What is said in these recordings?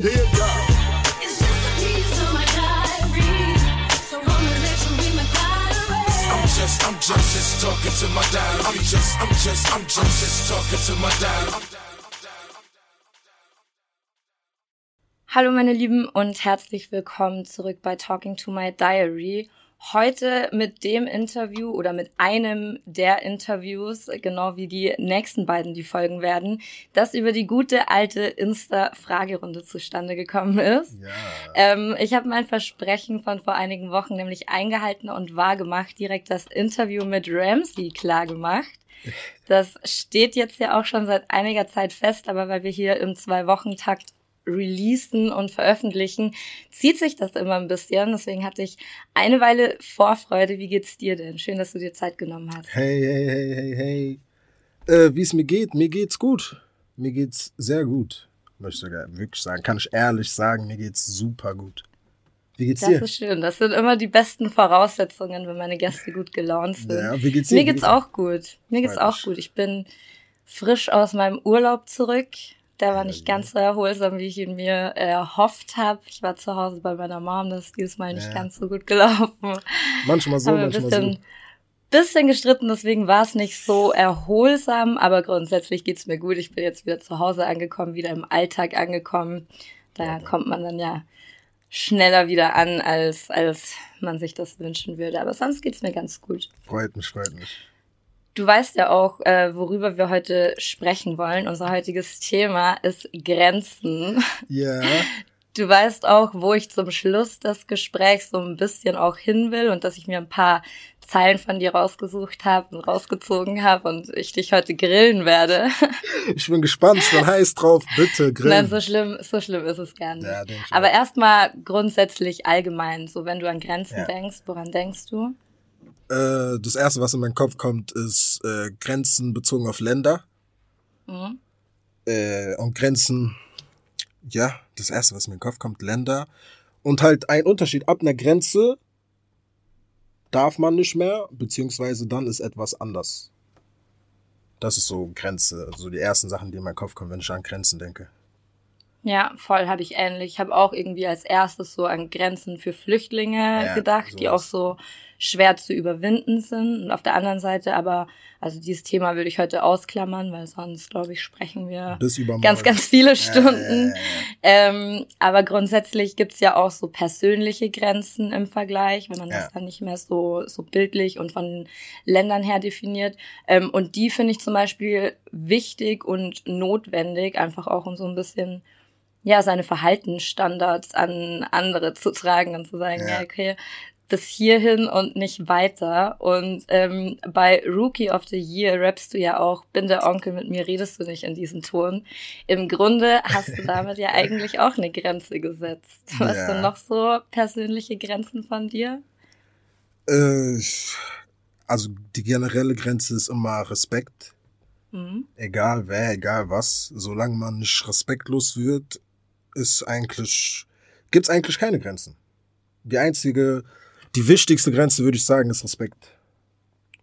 Hallo meine Lieben und herzlich willkommen zurück bei Talking to My Diary. Heute mit dem Interview oder mit einem der Interviews, genau wie die nächsten beiden, die folgen werden, das über die gute alte Insta-Fragerunde zustande gekommen ist. Ja. Ähm, ich habe mein Versprechen von vor einigen Wochen nämlich eingehalten und wahrgemacht, direkt das Interview mit Ramsey klar gemacht. Das steht jetzt ja auch schon seit einiger Zeit fest, aber weil wir hier im Zwei-Wochen-Takt releasen und veröffentlichen, zieht sich das immer ein bisschen. Deswegen hatte ich eine Weile Vorfreude. Wie geht's dir denn? Schön, dass du dir Zeit genommen hast. Hey, hey, hey, hey, hey. Äh, Wie es mir geht? Mir geht's gut. Mir geht's sehr gut. Möchte sogar wirklich sagen. Kann ich ehrlich sagen, mir geht's super gut. Wie geht's das dir? Das ist schön. Das sind immer die besten Voraussetzungen, wenn meine Gäste gut gelaunt sind. Ja, wie geht's dir? Mir geht's auch gut. Mir geht's auch gut. Ich bin frisch aus meinem Urlaub zurück. Der war nicht ganz so erholsam, wie ich ihn mir erhofft habe. Ich war zu Hause bei meiner Mom, das ist dieses Mal nicht ja. ganz so gut gelaufen. Manchmal so, manchmal bisschen, so. Bisschen gestritten, deswegen war es nicht so erholsam, aber grundsätzlich geht's mir gut. Ich bin jetzt wieder zu Hause angekommen, wieder im Alltag angekommen. Da ja. kommt man dann ja schneller wieder an, als, als man sich das wünschen würde. Aber sonst geht's mir ganz gut. Freut mich, freut mich. Du weißt ja auch, äh, worüber wir heute sprechen wollen. Unser heutiges Thema ist Grenzen. Ja. Du weißt auch, wo ich zum Schluss des Gesprächs so ein bisschen auch hin will und dass ich mir ein paar Zeilen von dir rausgesucht habe und rausgezogen habe und ich dich heute grillen werde. Ich bin gespannt, ich bin heiß drauf, bitte grillen. Nein, so schlimm, so schlimm ist es gar nicht. Ja, Aber erstmal grundsätzlich allgemein, so wenn du an Grenzen ja. denkst, woran denkst du? Äh, das erste, was in meinen Kopf kommt, ist äh, Grenzen bezogen auf Länder. Mhm. Äh, und Grenzen, ja, das erste, was in meinen Kopf kommt, Länder. Und halt ein Unterschied. Ab einer Grenze darf man nicht mehr, beziehungsweise dann ist etwas anders. Das ist so Grenze, so die ersten Sachen, die in meinen Kopf kommen, wenn ich an Grenzen denke. Ja, voll habe ich ähnlich. Ich habe auch irgendwie als erstes so an Grenzen für Flüchtlinge ja, gedacht, sowas. die auch so schwer zu überwinden sind. Und auf der anderen Seite aber, also dieses Thema würde ich heute ausklammern, weil sonst, glaube ich, sprechen wir ganz, ganz viele Stunden. Ja, ja, ähm, aber grundsätzlich gibt's ja auch so persönliche Grenzen im Vergleich, wenn man das dann nicht mehr so, so bildlich und von Ländern her definiert. Ähm, und die finde ich zum Beispiel wichtig und notwendig, einfach auch um so ein bisschen ja, seine Verhaltensstandards an andere zu tragen und zu sagen, ja, ja okay, bis hierhin und nicht weiter. Und ähm, bei Rookie of the Year rappst du ja auch, bin der Onkel, mit mir redest du nicht in diesem Ton. Im Grunde hast du damit ja eigentlich auch eine Grenze gesetzt. Was ja. sind noch so persönliche Grenzen von dir? Äh, also die generelle Grenze ist immer Respekt. Mhm. Egal wer, egal was. Solange man nicht respektlos wird, ist eigentlich, gibt's eigentlich keine Grenzen. Die einzige die wichtigste Grenze, würde ich sagen, ist Respekt.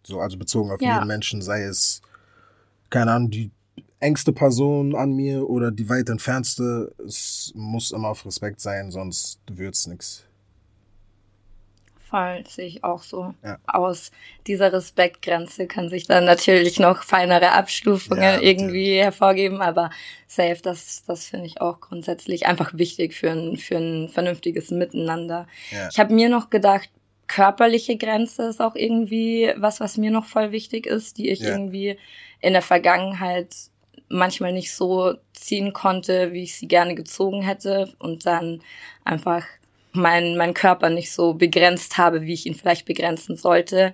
So, also bezogen auf ja. jeden Menschen, sei es, keine Ahnung, die engste Person an mir oder die weit entfernste. Es muss immer auf Respekt sein, sonst wird's nix. Voll, sehe ich auch so. Ja. Aus dieser Respektgrenze kann sich dann natürlich noch feinere Abstufungen ja, irgendwie hervorgeben, aber safe, das, das finde ich auch grundsätzlich einfach wichtig für ein, für ein vernünftiges Miteinander. Ja. Ich habe mir noch gedacht, körperliche Grenze ist auch irgendwie was, was mir noch voll wichtig ist, die ich irgendwie in der Vergangenheit manchmal nicht so ziehen konnte, wie ich sie gerne gezogen hätte und dann einfach mein, mein Körper nicht so begrenzt habe, wie ich ihn vielleicht begrenzen sollte.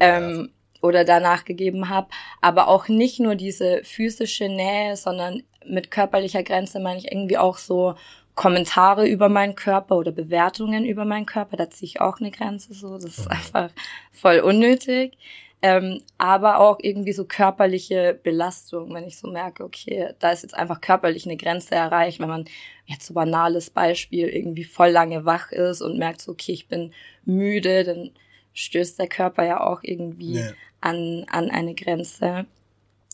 Ja. Ähm, oder danach gegeben habe, aber auch nicht nur diese physische Nähe, sondern mit körperlicher Grenze meine ich irgendwie auch so Kommentare über meinen Körper oder Bewertungen über meinen Körper, da ziehe ich auch eine Grenze so. Das ist mhm. einfach voll unnötig. Ähm, aber auch irgendwie so körperliche Belastung, wenn ich so merke, okay, da ist jetzt einfach körperlich eine Grenze erreicht, wenn man jetzt so banales Beispiel irgendwie voll lange wach ist und merkt so, okay, ich bin müde, dann stößt der Körper ja auch irgendwie ja. an, an eine Grenze.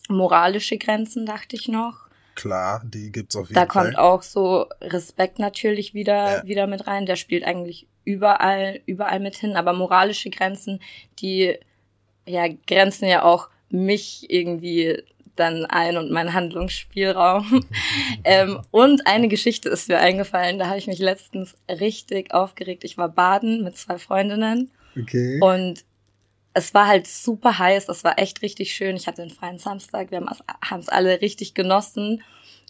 Moralische Grenzen, dachte ich noch. klar, die gibt's auf jeden da Fall. Da kommt auch so Respekt natürlich wieder, ja. wieder mit rein. Der spielt eigentlich überall, überall mit hin. Aber moralische Grenzen, die ja grenzen ja auch mich irgendwie dann ein und meinen Handlungsspielraum. ähm, und eine Geschichte ist mir eingefallen, da habe ich mich letztens richtig aufgeregt. Ich war baden mit zwei Freundinnen. Okay. Und es war halt super heiß, es war echt richtig schön. Ich hatte einen freien Samstag, wir haben es alle richtig genossen.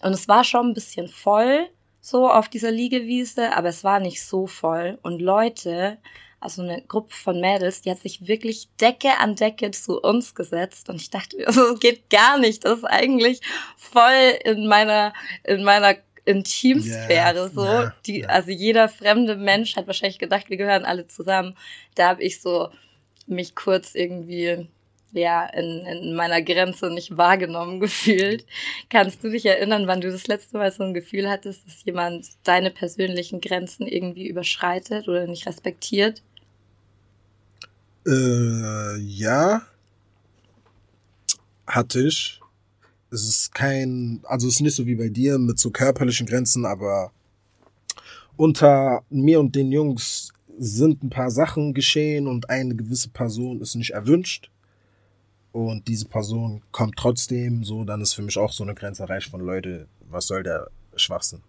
Und es war schon ein bisschen voll, so auf dieser Liegewiese, aber es war nicht so voll. Und Leute, also eine Gruppe von Mädels, die hat sich wirklich Decke an Decke zu uns gesetzt. Und ich dachte, das geht gar nicht. Das ist eigentlich voll in meiner, in meiner Intimsphäre yeah, so. Yeah, die, yeah. Also jeder fremde Mensch hat wahrscheinlich gedacht, wir gehören alle zusammen. Da habe ich so mich kurz irgendwie ja in, in meiner Grenze nicht wahrgenommen gefühlt. Kannst du dich erinnern, wann du das letzte Mal so ein Gefühl hattest, dass jemand deine persönlichen Grenzen irgendwie überschreitet oder nicht respektiert? Äh, ja. Hatte ich. Es ist kein, also es ist nicht so wie bei dir mit so körperlichen Grenzen, aber unter mir und den Jungs sind ein paar Sachen geschehen und eine gewisse Person ist nicht erwünscht und diese Person kommt trotzdem, so, dann ist für mich auch so eine Grenze erreicht von Leute, was soll der Schwachsinn?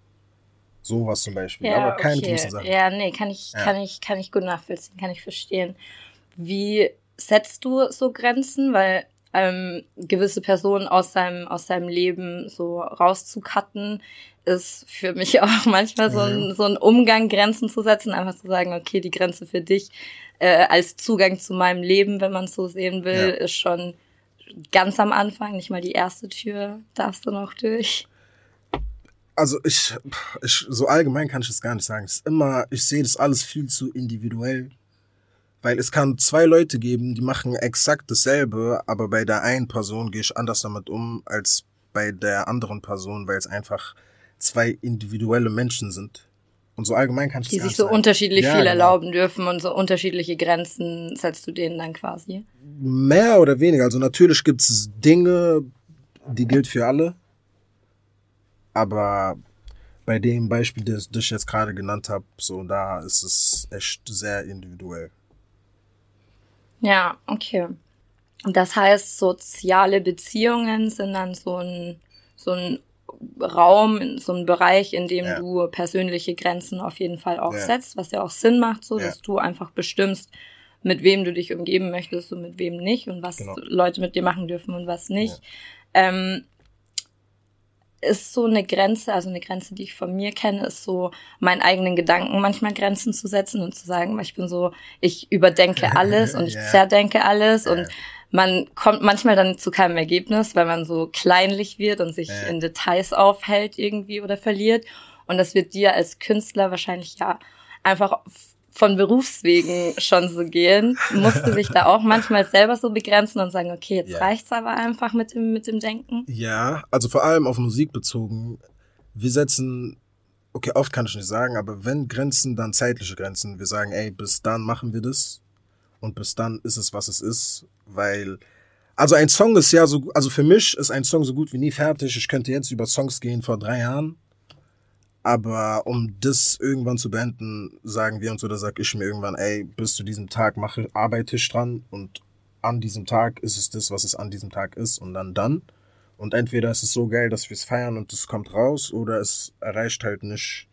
Sowas zum Beispiel, ja, aber keine okay. großen Sachen. Ja, nee, kann ich, ja. kann ich, kann ich gut nachvollziehen, kann ich verstehen. Wie setzt du so Grenzen? Weil ähm, gewisse Personen aus seinem, aus seinem Leben so rauszukatten, ist für mich auch manchmal so ein, so ein Umgang, Grenzen zu setzen, einfach zu sagen, okay, die Grenze für dich äh, als Zugang zu meinem Leben, wenn man es so sehen will, ja. ist schon ganz am Anfang, nicht mal die erste Tür darfst du noch durch. Also ich, ich so allgemein kann ich es gar nicht sagen. Es ist immer, ich sehe das alles viel zu individuell. Weil es kann zwei Leute geben, die machen exakt dasselbe, aber bei der einen Person gehe ich anders damit um als bei der anderen Person, weil es einfach zwei individuelle Menschen sind. Und so allgemein kann ich Die sich so sagen. unterschiedlich ja, viel genau. erlauben dürfen und so unterschiedliche Grenzen setzt du denen dann quasi? Mehr oder weniger. Also natürlich gibt es Dinge, die gilt für alle. Aber bei dem Beispiel, das, das ich jetzt gerade genannt habe, so da ist es echt sehr individuell. Ja, okay. Das heißt, soziale Beziehungen sind dann so ein, so ein Raum, so ein Bereich, in dem ja. du persönliche Grenzen auf jeden Fall auch ja. setzt, was ja auch Sinn macht, so ja. dass du einfach bestimmst, mit wem du dich umgeben möchtest und mit wem nicht und was genau. Leute mit dir machen dürfen und was nicht. Ähm, ist so eine Grenze, also eine Grenze, die ich von mir kenne, ist so, meinen eigenen Gedanken manchmal Grenzen zu setzen und zu sagen, ich bin so, ich überdenke alles und ich yeah. zerdenke alles yeah. und man kommt manchmal dann zu keinem Ergebnis, weil man so kleinlich wird und sich yeah. in Details aufhält irgendwie oder verliert. Und das wird dir als Künstler wahrscheinlich ja einfach von Berufswegen schon so gehen, musste sich da auch manchmal selber so begrenzen und sagen, okay, jetzt ja. reicht's aber einfach mit dem, mit dem Denken? Ja, also vor allem auf Musik bezogen. Wir setzen, okay, oft kann ich nicht sagen, aber wenn Grenzen, dann zeitliche Grenzen. Wir sagen, ey, bis dann machen wir das und bis dann ist es, was es ist, weil also ein Song ist ja so, also für mich ist ein Song so gut wie nie fertig. Ich könnte jetzt über Songs gehen vor drei Jahren aber um das irgendwann zu beenden, sagen wir uns oder sag ich mir irgendwann, ey, bis zu diesem Tag mache, arbeite ich dran und an diesem Tag ist es das, was es an diesem Tag ist und dann dann. Und entweder ist es so geil, dass wir es feiern und es kommt raus oder es erreicht halt nicht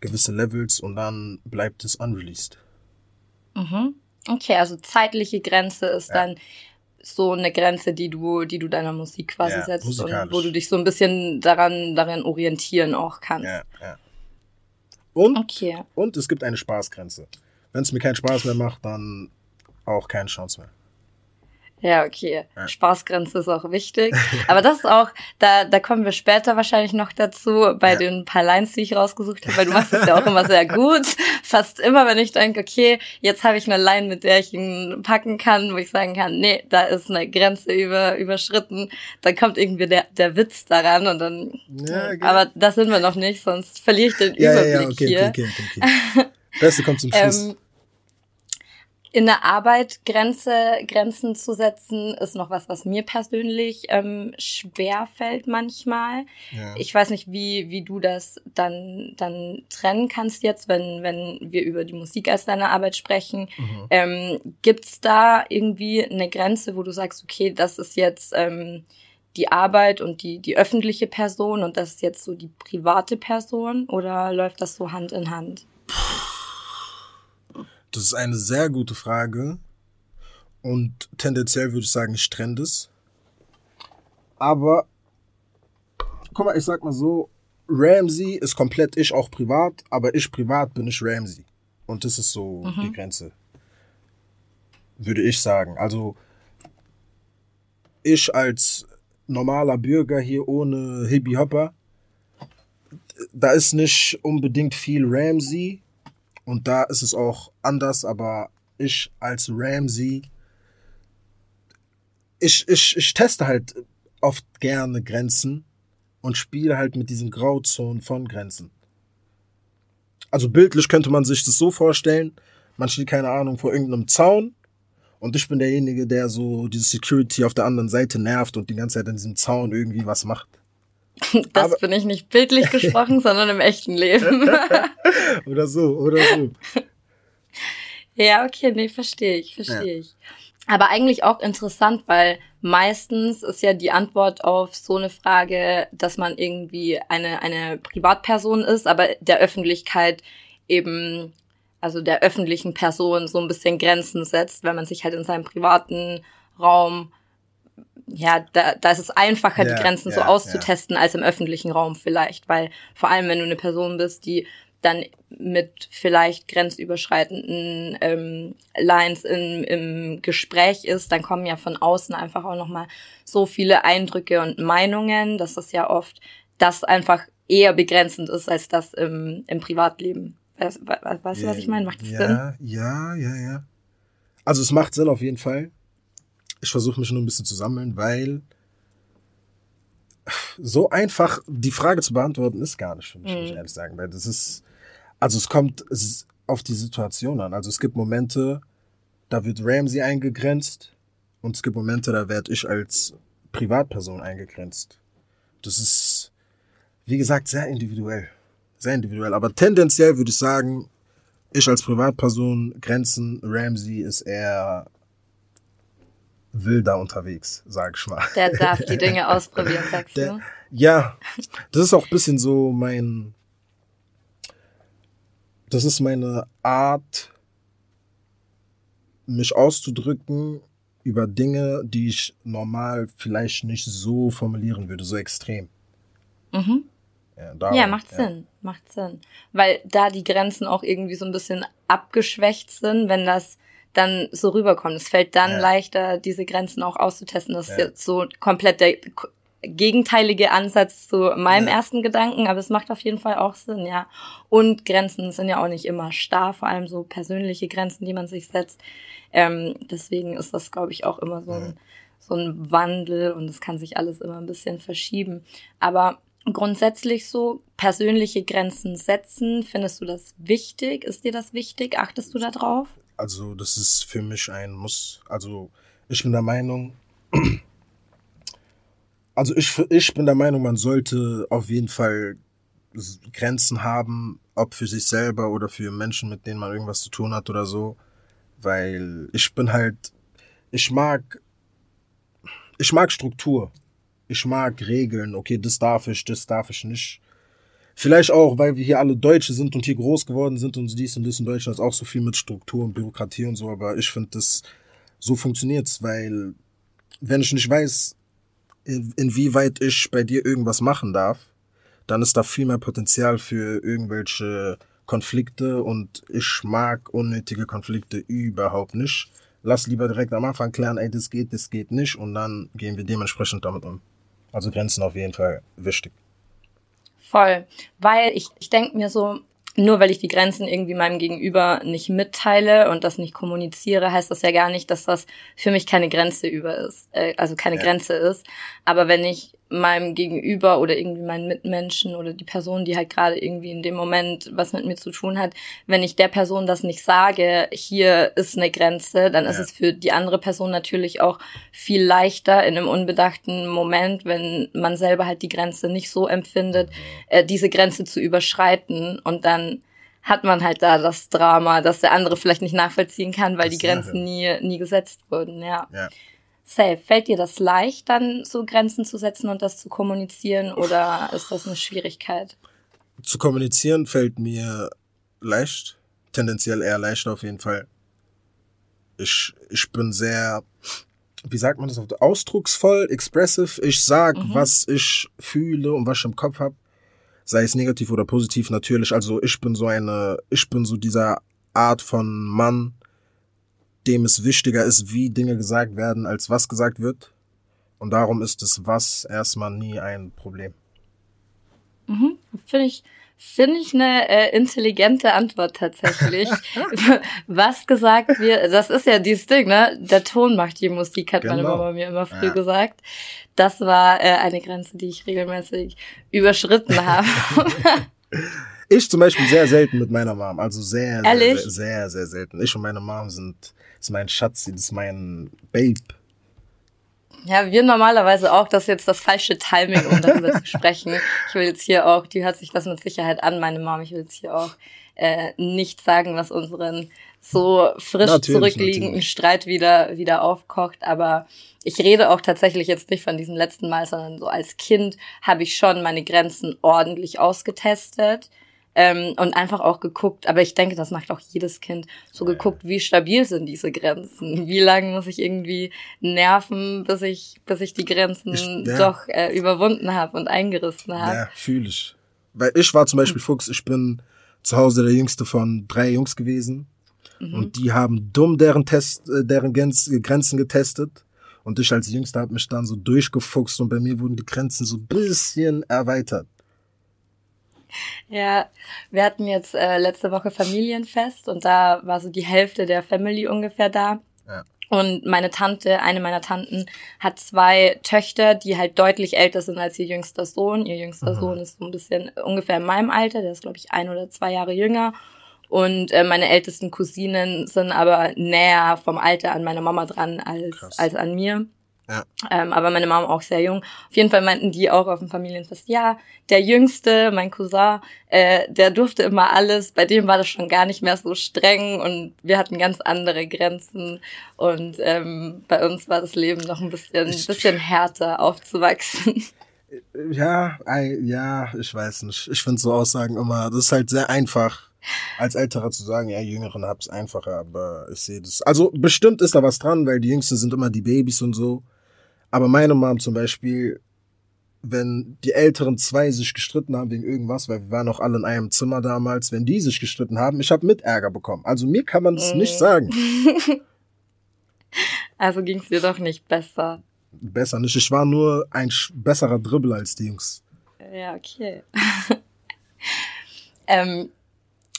gewisse Levels und dann bleibt es unreleased. Mhm. Okay, also zeitliche Grenze ist ja. dann so eine Grenze, die du, die du deiner Musik quasi ja, setzt und wo du dich so ein bisschen daran, darin orientieren auch kannst. Ja, ja. Und, okay. und es gibt eine Spaßgrenze. Wenn es mir keinen Spaß mehr macht, dann auch keine Chance mehr. Ja, okay. Ja. Spaßgrenze ist auch wichtig. Aber das ist auch, da, da kommen wir später wahrscheinlich noch dazu, bei ja. den paar Lines, die ich rausgesucht habe, weil du machst es ja auch immer sehr gut. Fast immer, wenn ich denke, okay, jetzt habe ich eine Line, mit der ich ihn packen kann, wo ich sagen kann, nee, da ist eine Grenze über, überschritten, dann kommt irgendwie der, der Witz daran und dann, ja, okay. aber das sind wir noch nicht, sonst verliere ich den Überblick ja, okay, hier. Okay, okay, okay. Beste kommt zum Schluss. Ähm, in der Arbeit Grenze, Grenzen zu setzen, ist noch was, was mir persönlich ähm, schwer fällt manchmal. Ja. Ich weiß nicht, wie, wie du das dann, dann trennen kannst jetzt, wenn, wenn wir über die Musik als deine Arbeit sprechen. Mhm. Ähm, Gibt da irgendwie eine Grenze, wo du sagst, okay, das ist jetzt ähm, die Arbeit und die, die öffentliche Person und das ist jetzt so die private Person oder läuft das so Hand in Hand? Das ist eine sehr gute Frage. Und tendenziell würde ich sagen, ich trenne das. Aber, guck mal, ich sag mal so, Ramsey ist komplett ich auch privat, aber ich privat bin ich Ramsey. Und das ist so mhm. die Grenze. Würde ich sagen. Also, ich als normaler Bürger hier ohne Hippie Hopper, da ist nicht unbedingt viel Ramsey, und da ist es auch anders, aber ich als Ramsey, ich, ich, ich teste halt oft gerne Grenzen und spiele halt mit diesen Grauzonen von Grenzen. Also bildlich könnte man sich das so vorstellen, man steht keine Ahnung vor irgendeinem Zaun und ich bin derjenige, der so diese Security auf der anderen Seite nervt und die ganze Zeit an diesem Zaun irgendwie was macht. Das Aber bin ich nicht bildlich gesprochen, sondern im echten Leben. oder so, oder so. Ja, okay, nee, verstehe ich, verstehe ja. ich. Aber eigentlich auch interessant, weil meistens ist ja die Antwort auf so eine Frage, dass man irgendwie eine, eine Privatperson ist, aber der Öffentlichkeit eben, also der öffentlichen Person so ein bisschen Grenzen setzt, wenn man sich halt in seinem privaten Raum ja, da, da ist es einfacher, ja, die Grenzen ja, so auszutesten ja. als im öffentlichen Raum vielleicht, weil vor allem, wenn du eine Person bist, die dann mit vielleicht grenzüberschreitenden ähm, Lines im, im Gespräch ist, dann kommen ja von außen einfach auch nochmal so viele Eindrücke und Meinungen, dass das ja oft das einfach eher begrenzend ist als das im, im Privatleben. Weißt, weißt du, was ich meine? Macht das ja, Sinn? Ja, ja, ja. Also es macht Sinn auf jeden Fall. Ich versuche mich nur ein bisschen zu sammeln, weil so einfach die Frage zu beantworten ist gar nicht für mich, mhm. muss ich ehrlich sagen. Weil das ist, also es kommt es ist auf die Situation an. Also es gibt Momente, da wird Ramsey eingegrenzt und es gibt Momente, da werde ich als Privatperson eingegrenzt. Das ist, wie gesagt, sehr individuell. Sehr individuell. Aber tendenziell würde ich sagen, ich als Privatperson grenzen, Ramsey ist eher wilder unterwegs, sag ich mal. Der darf die Dinge ausprobieren, sagst Der, du? Ja, das ist auch ein bisschen so mein, das ist meine Art, mich auszudrücken über Dinge, die ich normal vielleicht nicht so formulieren würde, so extrem. Mhm. Ja, darum, ja macht ja. Sinn, macht Sinn. Weil da die Grenzen auch irgendwie so ein bisschen abgeschwächt sind, wenn das dann so rüberkommt. Es fällt dann ja. leichter, diese Grenzen auch auszutesten. Das ja. ist jetzt so komplett der gegenteilige Ansatz zu meinem ja. ersten Gedanken, aber es macht auf jeden Fall auch Sinn, ja. Und Grenzen sind ja auch nicht immer starr, vor allem so persönliche Grenzen, die man sich setzt. Ähm, deswegen ist das, glaube ich, auch immer so ein, so ein Wandel und es kann sich alles immer ein bisschen verschieben. Aber grundsätzlich so persönliche Grenzen setzen, findest du das wichtig? Ist dir das wichtig? Achtest du da drauf? Also das ist für mich ein Muss. Also ich bin der Meinung, also ich, ich bin der Meinung, man sollte auf jeden Fall Grenzen haben, ob für sich selber oder für Menschen, mit denen man irgendwas zu tun hat oder so. Weil ich bin halt, ich mag, ich mag Struktur. Ich mag Regeln. Okay, das darf ich, das darf ich nicht. Vielleicht auch, weil wir hier alle Deutsche sind und hier groß geworden sind und dies und das in Deutschland ist auch so viel mit Struktur und Bürokratie und so, aber ich finde, das so funktioniert's, weil wenn ich nicht weiß, in, inwieweit ich bei dir irgendwas machen darf, dann ist da viel mehr Potenzial für irgendwelche Konflikte und ich mag unnötige Konflikte überhaupt nicht. Lass lieber direkt am Anfang klären, ey, das geht, das geht nicht und dann gehen wir dementsprechend damit um. Also Grenzen auf jeden Fall wichtig. Voll. Weil ich, ich denke mir so, nur weil ich die Grenzen irgendwie meinem Gegenüber nicht mitteile und das nicht kommuniziere, heißt das ja gar nicht, dass das für mich keine Grenze über ist, äh, also keine ja. Grenze ist. Aber wenn ich meinem Gegenüber oder irgendwie meinen Mitmenschen oder die Person, die halt gerade irgendwie in dem Moment was mit mir zu tun hat, wenn ich der Person das nicht sage, hier ist eine Grenze, dann ja. ist es für die andere Person natürlich auch viel leichter in einem unbedachten Moment, wenn man selber halt die Grenze nicht so empfindet, mhm. äh, diese Grenze zu überschreiten und dann hat man halt da das Drama, dass der andere vielleicht nicht nachvollziehen kann, weil das die Grenzen nie, nie gesetzt wurden, ja. ja. Safe. Fällt dir das leicht, dann so Grenzen zu setzen und das zu kommunizieren oder ist das eine Schwierigkeit? Zu kommunizieren fällt mir leicht, tendenziell eher leicht auf jeden Fall. Ich, ich bin sehr, wie sagt man das, ausdrucksvoll, expressive. Ich sag, mhm. was ich fühle und was ich im Kopf habe sei es negativ oder positiv natürlich. Also ich bin so eine, ich bin so dieser Art von Mann, dem es wichtiger ist, wie Dinge gesagt werden, als was gesagt wird. Und darum ist das Was erstmal nie ein Problem. Mhm, Finde ich, finde ich eine äh, intelligente Antwort tatsächlich. was gesagt wird, das ist ja dieses Ding, ne? Der Ton macht die Musik, hat genau. meine Mama mir immer früh ja. gesagt. Das war äh, eine Grenze, die ich regelmäßig überschritten habe. ich zum Beispiel sehr selten mit meiner Mom, also sehr, sehr, sehr, sehr, sehr selten. Ich und meine Mom sind, ist mein Schatz, das ist mein Babe. Ja, wir normalerweise auch. Das ist jetzt das falsche Timing, um darüber zu sprechen. Ich will jetzt hier auch, die hört sich das mit Sicherheit an, meine Mom. Ich will jetzt hier auch äh, nicht sagen, was unseren so frisch natürlich, zurückliegenden natürlich. Streit wieder, wieder aufkocht. Aber ich rede auch tatsächlich jetzt nicht von diesem letzten Mal, sondern so als Kind habe ich schon meine Grenzen ordentlich ausgetestet. Ähm, und einfach auch geguckt, aber ich denke, das macht auch jedes Kind, so geguckt, wie stabil sind diese Grenzen, wie lange muss ich irgendwie nerven, bis ich, bis ich die Grenzen ich, ja. doch äh, überwunden habe und eingerissen habe. Ja, fühle ich. Weil ich war zum Beispiel Fuchs, ich bin zu Hause der jüngste von drei Jungs gewesen mhm. und die haben dumm deren Test, äh, deren Grenzen getestet. Und ich als Jüngster habe mich dann so durchgefuchst und bei mir wurden die Grenzen so bisschen erweitert. Ja, wir hatten jetzt äh, letzte Woche Familienfest und da war so die Hälfte der Family ungefähr da. Ja. Und meine Tante, eine meiner Tanten, hat zwei Töchter, die halt deutlich älter sind als ihr jüngster Sohn. Ihr jüngster mhm. Sohn ist so ein bisschen ungefähr in meinem Alter, der ist, glaube ich, ein oder zwei Jahre jünger. Und äh, meine ältesten Cousinen sind aber näher vom Alter an meiner Mama dran als, als an mir. Ja. Ähm, aber meine Mama auch sehr jung. Auf jeden Fall meinten die auch auf dem Familienfest, ja, der Jüngste, mein Cousin, äh, der durfte immer alles. Bei dem war das schon gar nicht mehr so streng und wir hatten ganz andere Grenzen. Und ähm, bei uns war das Leben noch ein bisschen, ein bisschen härter aufzuwachsen. Ja, ja, ich weiß nicht. Ich finde so Aussagen immer, das ist halt sehr einfach als Älterer zu sagen, ja, Jüngeren hab's einfacher, aber ich sehe das. Also bestimmt ist da was dran, weil die Jüngsten sind immer die Babys und so. Aber meine Mom zum Beispiel, wenn die älteren zwei sich gestritten haben wegen irgendwas, weil wir waren noch alle in einem Zimmer damals, wenn die sich gestritten haben, ich habe mit Ärger bekommen. Also mir kann man das mhm. nicht sagen. Also ging's dir doch nicht besser. Besser nicht. Ich war nur ein besserer Dribbler als die Jungs. Ja, okay. ähm,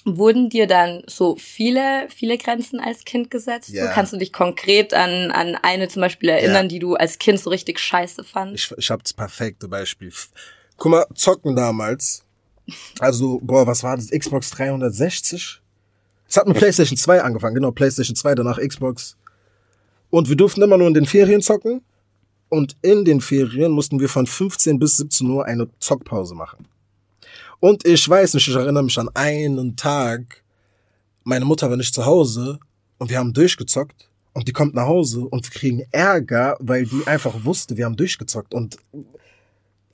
Wurden dir dann so viele, viele Grenzen als Kind gesetzt? Ja. So kannst du dich konkret an, an eine zum Beispiel erinnern, ja. die du als Kind so richtig scheiße fandst? Ich, ich habe das perfekte Beispiel. Guck mal, zocken damals. Also, boah, was war das? Xbox 360? Es hat mit PlayStation 2 angefangen, genau, PlayStation 2, danach Xbox. Und wir durften immer nur in den Ferien zocken. Und in den Ferien mussten wir von 15 bis 17 Uhr eine Zockpause machen. Und ich weiß nicht, ich erinnere mich an einen Tag, meine Mutter war nicht zu Hause und wir haben durchgezockt und die kommt nach Hause und wir kriegen Ärger, weil die einfach wusste, wir haben durchgezockt und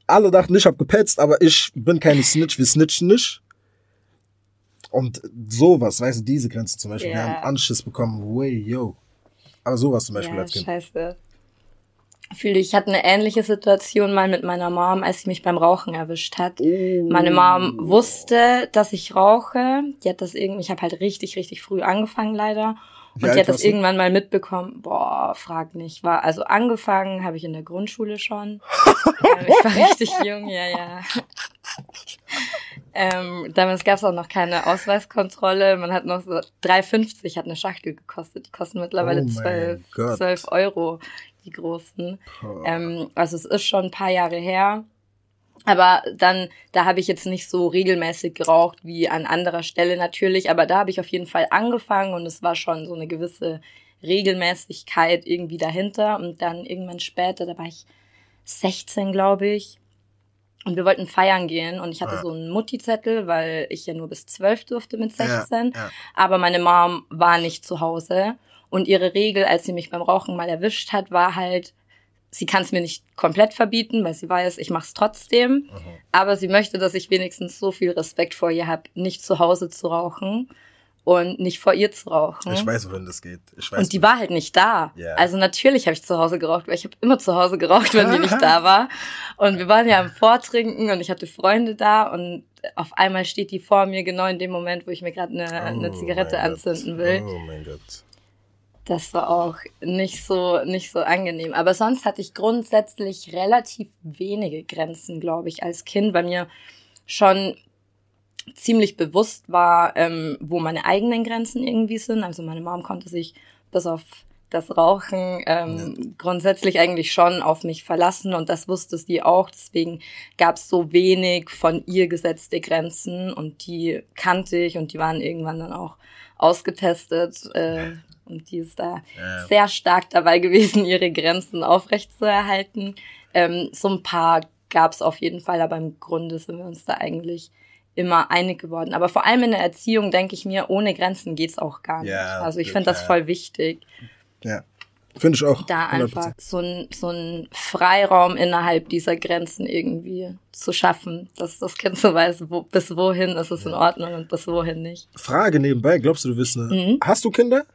alle dachten, ich hab gepetzt, aber ich bin keine Snitch, wir snitchen nicht. Und sowas, weißt du, diese Grenze zum Beispiel, yeah. wir haben Anschiss bekommen, way, yo. Aber sowas zum Beispiel ja, als Kind. Scheiße fühle ich hatte eine ähnliche Situation mal mit meiner Mom, als sie mich beim Rauchen erwischt hat. Oh. Meine Mom wusste, dass ich rauche. Die hat das irgendwie, ich habe halt richtig, richtig früh angefangen leider. Wie und die hat das irgendwann mal mitbekommen. Boah, frag nicht. War also angefangen, habe ich in der Grundschule schon. ich war richtig jung, ja, ja. Ähm, damals gab es auch noch keine Ausweiskontrolle. Man hat noch so 3,50 hat eine Schachtel gekostet. Die kosten mittlerweile oh 12, 12 Euro. Die großen. Ähm, also es ist schon ein paar Jahre her. Aber dann, da habe ich jetzt nicht so regelmäßig geraucht wie an anderer Stelle natürlich, aber da habe ich auf jeden Fall angefangen und es war schon so eine gewisse Regelmäßigkeit irgendwie dahinter. Und dann irgendwann später, da war ich 16, glaube ich. Und wir wollten feiern gehen und ich hatte ja. so einen Mutti-Zettel, weil ich ja nur bis 12 durfte mit 16. Ja, ja. Aber meine Mom war nicht zu Hause. Und ihre Regel, als sie mich beim Rauchen mal erwischt hat, war halt, sie kann es mir nicht komplett verbieten, weil sie weiß, ich mache es trotzdem. Aha. Aber sie möchte, dass ich wenigstens so viel Respekt vor ihr habe, nicht zu Hause zu rauchen und nicht vor ihr zu rauchen. Ich weiß, wohin das geht. Ich weiß, und die war halt nicht da. Yeah. Also natürlich habe ich zu Hause geraucht, weil ich habe immer zu Hause geraucht, wenn die nicht da war. Und wir waren ja am Vortrinken und ich hatte Freunde da und auf einmal steht die vor mir genau in dem Moment, wo ich mir gerade eine, oh eine Zigarette anzünden will. Oh mein Gott. Das war auch nicht so, nicht so angenehm. Aber sonst hatte ich grundsätzlich relativ wenige Grenzen, glaube ich, als Kind, weil mir schon ziemlich bewusst war, ähm, wo meine eigenen Grenzen irgendwie sind. Also meine Mom konnte sich bis auf das Rauchen ähm, ja. grundsätzlich eigentlich schon auf mich verlassen und das wusste sie auch. Deswegen gab es so wenig von ihr gesetzte Grenzen und die kannte ich und die waren irgendwann dann auch ausgetestet. Äh, und die ist da ja. sehr stark dabei gewesen, ihre Grenzen aufrechtzuerhalten. Ähm, so ein paar gab es auf jeden Fall, aber im Grunde sind wir uns da eigentlich immer einig geworden. Aber vor allem in der Erziehung denke ich mir, ohne Grenzen geht's auch gar nicht. Ja, also ich finde das voll wichtig. Ja. Finde ich auch. Da 100%. einfach so ein, so ein Freiraum innerhalb dieser Grenzen irgendwie zu schaffen, dass das Kind so weiß, wo, bis wohin ist es in Ordnung und bis wohin nicht. Frage nebenbei, glaubst du, du bist eine. Mhm. Hast du Kinder?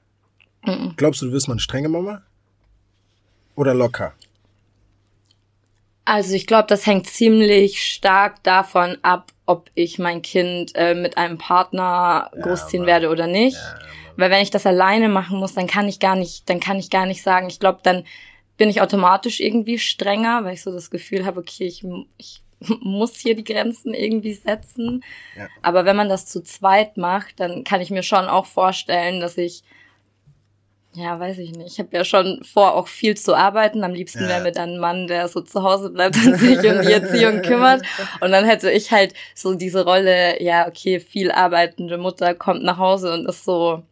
Mhm. Glaubst du, du wirst mal eine strenge Mama? Oder locker? Also ich glaube, das hängt ziemlich stark davon ab, ob ich mein Kind äh, mit einem Partner ja, großziehen Mann. werde oder nicht. Ja, Weil wenn ich das alleine machen muss, dann kann ich gar nicht, dann kann ich gar nicht sagen. Ich glaube, dann bin ich automatisch irgendwie strenger, weil ich so das Gefühl habe, okay, ich, ich muss hier die Grenzen irgendwie setzen. Ja. Aber wenn man das zu zweit macht, dann kann ich mir schon auch vorstellen, dass ich ja, weiß ich nicht. Ich habe ja schon vor, auch viel zu arbeiten. Am liebsten ja. wäre mir dann ein Mann, der so zu Hause bleibt und sich um die Erziehung kümmert. Und dann hätte ich halt so diese Rolle, ja, okay, viel arbeitende Mutter kommt nach Hause und ist so,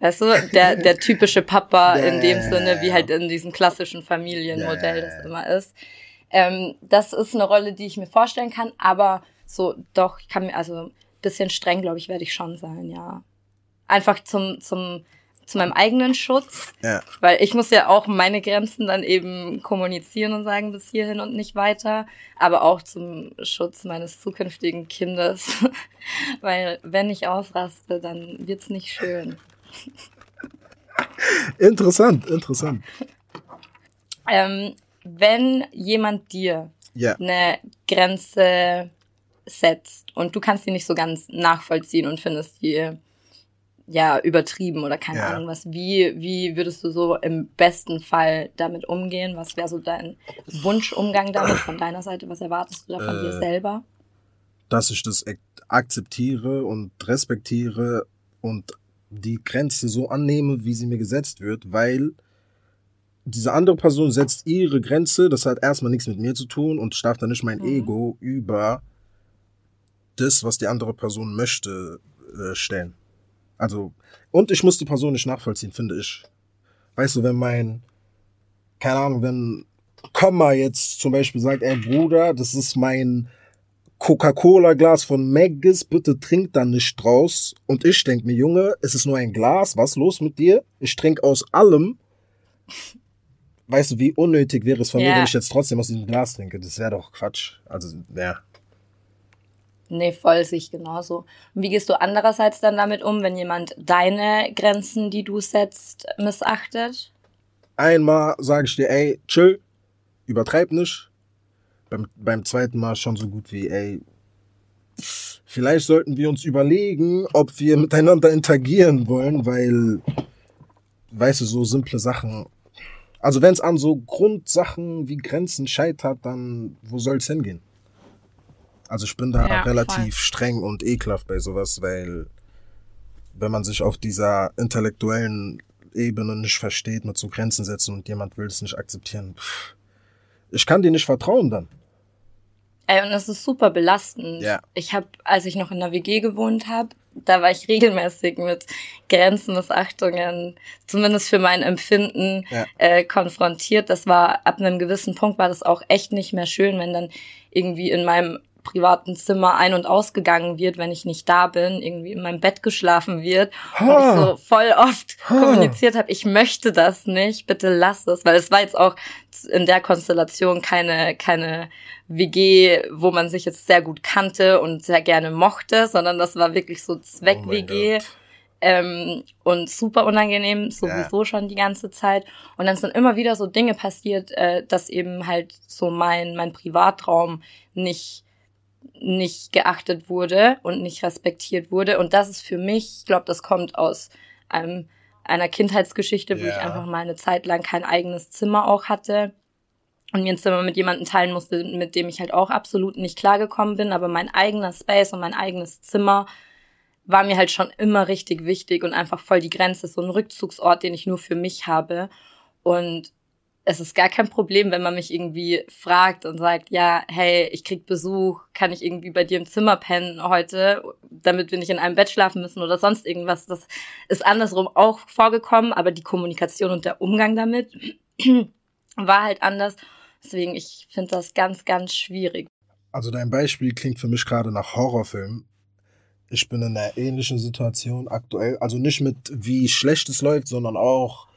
weißt du, der, der typische Papa in dem Sinne, wie halt in diesem klassischen Familienmodell das immer ist. Ähm, das ist eine Rolle, die ich mir vorstellen kann, aber so, doch, ich kann mir, also bisschen streng, glaube ich, werde ich schon sein, ja. Einfach zum, zum, zu meinem eigenen Schutz, ja. weil ich muss ja auch meine Grenzen dann eben kommunizieren und sagen bis hierhin und nicht weiter, aber auch zum Schutz meines zukünftigen Kindes, weil wenn ich ausraste, dann wird's nicht schön. Interessant, interessant. Ähm, wenn jemand dir ja. eine Grenze setzt und du kannst die nicht so ganz nachvollziehen und findest die ja übertrieben oder keine ja. Ahnung was. Wie, wie würdest du so im besten Fall damit umgehen? Was wäre so dein Wunschumgang damit von deiner Seite? Was erwartest du da von äh, dir selber? Dass ich das akzeptiere und respektiere und die Grenze so annehme, wie sie mir gesetzt wird, weil diese andere Person setzt ihre Grenze, das hat erstmal nichts mit mir zu tun und darf dann nicht mein mhm. Ego über das, was die andere Person möchte, äh, stellen. Also, und ich muss die Person nicht nachvollziehen, finde ich. Weißt du, wenn mein, keine Ahnung, wenn Komma jetzt zum Beispiel sagt, ey Bruder, das ist mein Coca-Cola-Glas von Maggis, bitte trink da nicht draus. Und ich denk mir, Junge, es ist nur ein Glas, was los mit dir? Ich trinke aus allem. Weißt du, wie unnötig wäre es von yeah. mir, wenn ich jetzt trotzdem aus diesem Glas trinke? Das wäre doch Quatsch. Also, ja. Nee, voll sich genauso. Und wie gehst du andererseits dann damit um, wenn jemand deine Grenzen, die du setzt, missachtet? Einmal sage ich dir, ey, chill, übertreib nicht. Beim, beim zweiten Mal schon so gut wie, ey, vielleicht sollten wir uns überlegen, ob wir miteinander interagieren wollen, weil, weißt du, so simple Sachen. Also wenn es an so Grundsachen wie Grenzen scheitert, dann wo soll es hingehen? Also ich bin da ja, relativ voll. streng und ekelhaft bei sowas, weil wenn man sich auf dieser intellektuellen Ebene nicht versteht mit so Grenzen setzen und jemand will es nicht akzeptieren. Ich kann dir nicht vertrauen dann. Ey, und das ist super belastend. Ja. Ich habe, als ich noch in der WG gewohnt habe, da war ich regelmäßig mit Grenzenmissachtungen, zumindest für mein Empfinden, ja. äh, konfrontiert. Das war ab einem gewissen Punkt war das auch echt nicht mehr schön, wenn dann irgendwie in meinem privaten Zimmer ein- und ausgegangen wird, wenn ich nicht da bin, irgendwie in meinem Bett geschlafen wird ha. und ich so voll oft ha. kommuniziert habe, ich möchte das nicht, bitte lass es, weil es war jetzt auch in der Konstellation keine keine WG, wo man sich jetzt sehr gut kannte und sehr gerne mochte, sondern das war wirklich so Zweck-WG. Oh ähm, und super unangenehm, sowieso yeah. schon die ganze Zeit. Und dann sind immer wieder so Dinge passiert, äh, dass eben halt so mein, mein Privatraum nicht nicht geachtet wurde und nicht respektiert wurde. Und das ist für mich, ich glaube, das kommt aus einem, einer Kindheitsgeschichte, wo yeah. ich einfach mal eine Zeit lang kein eigenes Zimmer auch hatte und mir ein Zimmer mit jemandem teilen musste, mit dem ich halt auch absolut nicht klargekommen bin. Aber mein eigener Space und mein eigenes Zimmer war mir halt schon immer richtig wichtig und einfach voll die Grenze, so ein Rückzugsort, den ich nur für mich habe. Und es ist gar kein Problem, wenn man mich irgendwie fragt und sagt, ja, hey, ich krieg Besuch, kann ich irgendwie bei dir im Zimmer pennen heute, damit wir nicht in einem Bett schlafen müssen oder sonst irgendwas. Das ist andersrum auch vorgekommen, aber die Kommunikation und der Umgang damit war halt anders. Deswegen, ich finde das ganz, ganz schwierig. Also dein Beispiel klingt für mich gerade nach Horrorfilm. Ich bin in einer ähnlichen Situation aktuell. Also nicht mit wie schlecht es läuft, sondern auch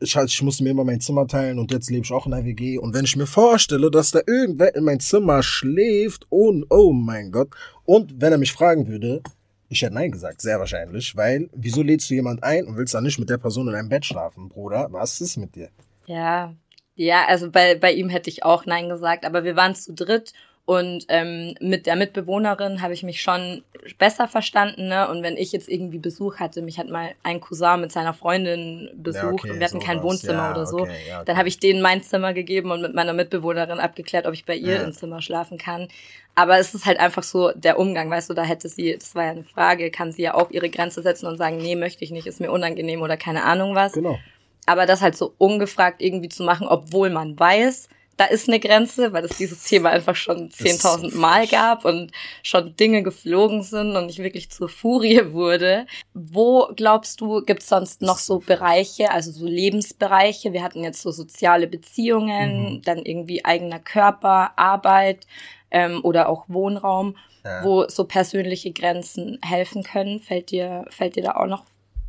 ich, halt, ich musste mir immer mein Zimmer teilen und jetzt lebe ich auch in der WG. Und wenn ich mir vorstelle, dass da irgendwer in mein Zimmer schläft und, oh mein Gott. Und wenn er mich fragen würde, ich hätte Nein gesagt, sehr wahrscheinlich, weil wieso lädst du jemand ein und willst dann nicht mit der Person in einem Bett schlafen, Bruder? Was ist mit dir? Ja, ja, also bei, bei ihm hätte ich auch Nein gesagt, aber wir waren zu dritt und ähm, mit der Mitbewohnerin habe ich mich schon besser verstanden, ne? Und wenn ich jetzt irgendwie Besuch hatte, mich hat mal ein Cousin mit seiner Freundin besucht ja, okay, und wir hatten kein Wohnzimmer ja, oder so, okay, ja, okay. dann habe ich denen mein Zimmer gegeben und mit meiner Mitbewohnerin abgeklärt, ob ich bei ihr im Zimmer schlafen kann. Aber es ist halt einfach so der Umgang, weißt du, da hätte sie, das war ja eine Frage, kann sie ja auch ihre Grenze setzen und sagen, nee, möchte ich nicht, ist mir unangenehm oder keine Ahnung was. Genau. Aber das halt so ungefragt irgendwie zu machen, obwohl man weiß, da ist eine Grenze, weil es dieses Thema einfach schon 10.000 Mal gab und schon Dinge geflogen sind und ich wirklich zur Furie wurde. Wo glaubst du, gibt es sonst noch so Bereiche, also so Lebensbereiche? Wir hatten jetzt so soziale Beziehungen, mhm. dann irgendwie eigener Körper, Arbeit ähm, oder auch Wohnraum, ja. wo so persönliche Grenzen helfen können. Fällt dir, fällt dir da auch noch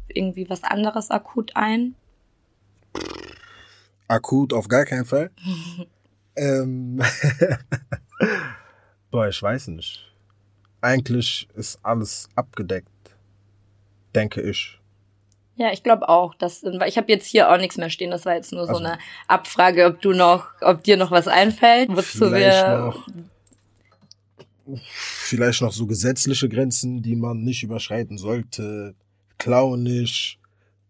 irgendwie was anderes akut ein? Akut auf gar keinen Fall. Ähm, boah, ich weiß nicht. Eigentlich ist alles abgedeckt, denke ich. Ja, ich glaube auch. Dass, ich habe jetzt hier auch nichts mehr stehen. Das war jetzt nur also, so eine Abfrage, ob du noch, ob dir noch was einfällt, wozu wir. Noch, vielleicht noch so gesetzliche Grenzen, die man nicht überschreiten sollte. Klauen nicht,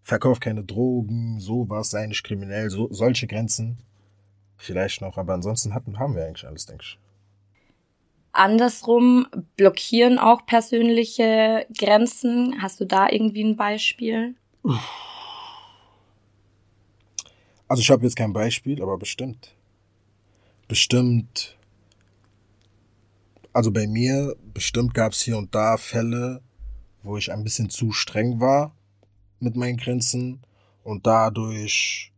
verkauf keine Drogen, sowas, sei nicht kriminell, so, solche Grenzen. Vielleicht noch, aber ansonsten hatten, haben wir eigentlich alles, denke ich. Andersrum blockieren auch persönliche Grenzen. Hast du da irgendwie ein Beispiel? Also ich habe jetzt kein Beispiel, aber bestimmt. Bestimmt. Also bei mir, bestimmt gab es hier und da Fälle, wo ich ein bisschen zu streng war mit meinen Grenzen und dadurch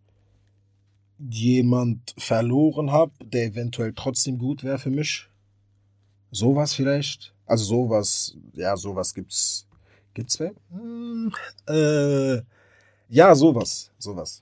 jemand verloren habe, der eventuell trotzdem gut wäre für mich. Sowas vielleicht. Also sowas, ja, sowas gibt's. Gibt's wer? Hm, äh, ja, sowas, sowas.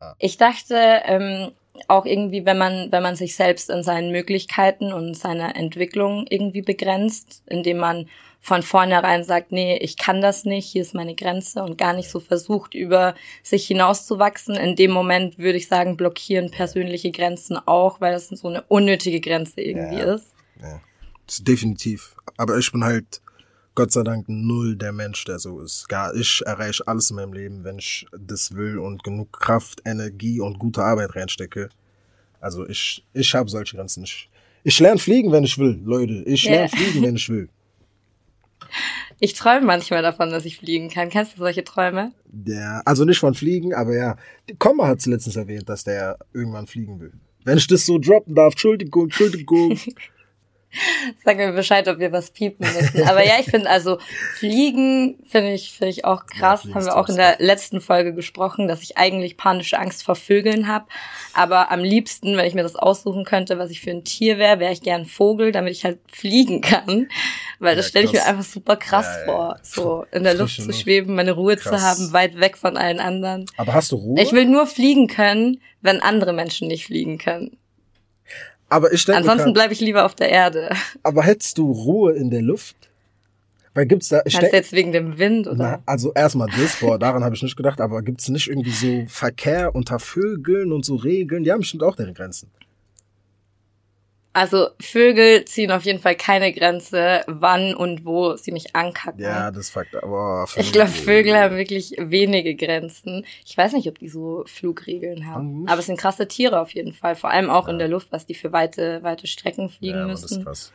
Ah. Ich dachte ähm, auch irgendwie, wenn man, wenn man sich selbst in seinen Möglichkeiten und seiner Entwicklung irgendwie begrenzt, indem man von vornherein sagt, nee, ich kann das nicht, hier ist meine Grenze und gar nicht so versucht, über sich hinauszuwachsen. In dem Moment würde ich sagen, blockieren persönliche Grenzen auch, weil das so eine unnötige Grenze irgendwie ja, ist. Ja, definitiv. Aber ich bin halt Gott sei Dank null der Mensch, der so ist. Gar ich erreiche alles in meinem Leben, wenn ich das will und genug Kraft, Energie und gute Arbeit reinstecke. Also ich, ich habe solche Grenzen nicht. Ich lerne fliegen, wenn ich will, Leute. Ich lerne yeah. fliegen, wenn ich will. Ich träume manchmal davon, dass ich fliegen kann. Kennst du solche Träume? Ja, also nicht von Fliegen, aber ja. Komma hat es letztens erwähnt, dass der irgendwann fliegen will. Wenn ich das so droppen darf, Entschuldigung, Entschuldigung. Sag mir Bescheid, ob wir was piepen müssen. Aber ja, ich finde also Fliegen finde ich finde ich auch krass. Ja, Haben wir auch in der letzten Folge gesprochen, dass ich eigentlich panische Angst vor Vögeln habe. Aber am liebsten, wenn ich mir das aussuchen könnte, was ich für ein Tier wäre, wäre ich gern Vogel, damit ich halt fliegen kann. Weil das ja, stelle ich mir einfach super krass ja, vor, so in der Luft zu schweben, meine Ruhe krass. zu haben, weit weg von allen anderen. Aber hast du Ruhe? Ich will nur fliegen können, wenn andere Menschen nicht fliegen können. Aber ich denke. Ansonsten bleibe ich lieber auf der Erde. Aber hättest du Ruhe in der Luft? Weil gibt's da. Ich Meinst jetzt wegen dem Wind oder? Na, also erstmal das, boah, daran habe ich nicht gedacht, aber gibt's nicht irgendwie so Verkehr unter Vögeln und so Regeln? Die haben bestimmt auch deren Grenzen. Also Vögel ziehen auf jeden Fall keine Grenze, wann und wo sie mich ankacken. Ja, das Fakt, aber ich glaube, Vögel haben wirklich wenige Grenzen. Ich weiß nicht, ob die so Flugregeln haben, aber es sind krasse Tiere auf jeden Fall, vor allem auch ja. in der Luft, was die für weite weite Strecken fliegen ja, müssen. Das ist krass.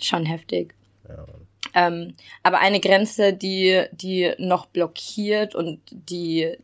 Schon heftig. Ja. Ähm, aber eine Grenze, die die noch blockiert und die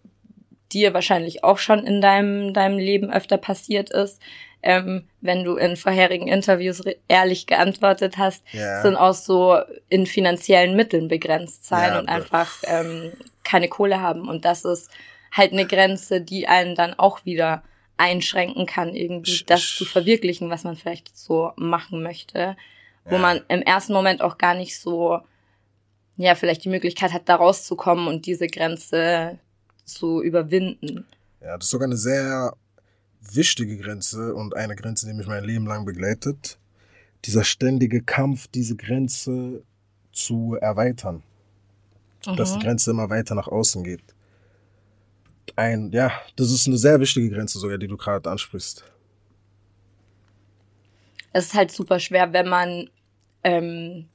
dir wahrscheinlich auch schon in deinem deinem Leben öfter passiert ist, ähm, wenn du in vorherigen Interviews ehrlich geantwortet hast, yeah. sind auch so in finanziellen Mitteln begrenzt sein ja, und einfach ähm, keine Kohle haben. Und das ist halt eine Grenze, die einen dann auch wieder einschränken kann, irgendwie das zu verwirklichen, was man vielleicht so machen möchte. Wo man im ersten Moment auch gar nicht so, ja, vielleicht die Möglichkeit hat, da rauszukommen und diese Grenze zu überwinden. Ja, das ist sogar eine sehr wichtige Grenze und eine Grenze, die mich mein Leben lang begleitet. Dieser ständige Kampf, diese Grenze zu erweitern. Mhm. Dass die mhm. Grenze immer weiter nach außen geht. Ein, ja, das ist eine sehr wichtige Grenze sogar, die du gerade ansprichst. Es ist halt super schwer, wenn man ähm,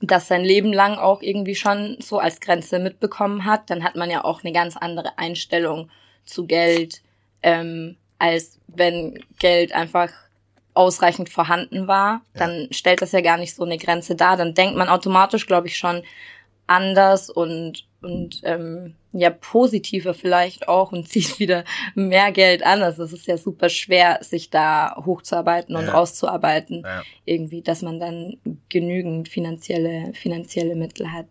das sein Leben lang auch irgendwie schon so als Grenze mitbekommen hat, dann hat man ja auch eine ganz andere Einstellung zu Geld, ähm, als wenn Geld einfach ausreichend vorhanden war. Ja. Dann stellt das ja gar nicht so eine Grenze dar. Dann denkt man automatisch, glaube ich, schon anders und und ähm, ja positiver vielleicht auch und zieht wieder mehr Geld an. Also es ist ja super schwer, sich da hochzuarbeiten und ja. rauszuarbeiten, ja. irgendwie, dass man dann genügend finanzielle finanzielle Mittel hat.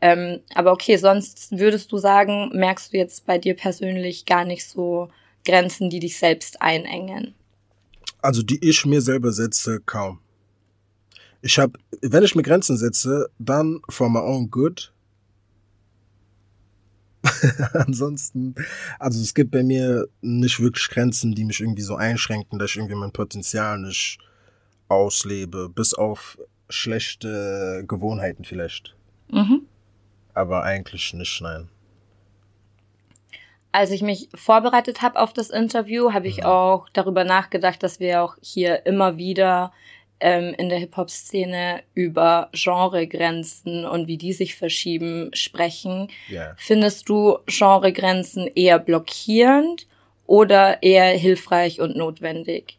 Ähm, aber okay, sonst würdest du sagen, merkst du jetzt bei dir persönlich gar nicht so Grenzen, die dich selbst einengen? Also die ich mir selber setze, kaum. Ich habe, wenn ich mir Grenzen setze, dann for my own good. Ansonsten, also es gibt bei mir nicht wirklich Grenzen, die mich irgendwie so einschränken, dass ich irgendwie mein Potenzial nicht auslebe, bis auf schlechte Gewohnheiten vielleicht. Mhm. Aber eigentlich nicht, nein als ich mich vorbereitet habe auf das Interview, habe ich auch darüber nachgedacht, dass wir auch hier immer wieder ähm, in der Hip-Hop-Szene über Genregrenzen und wie die sich verschieben sprechen. Yeah. Findest du Genregrenzen eher blockierend oder eher hilfreich und notwendig?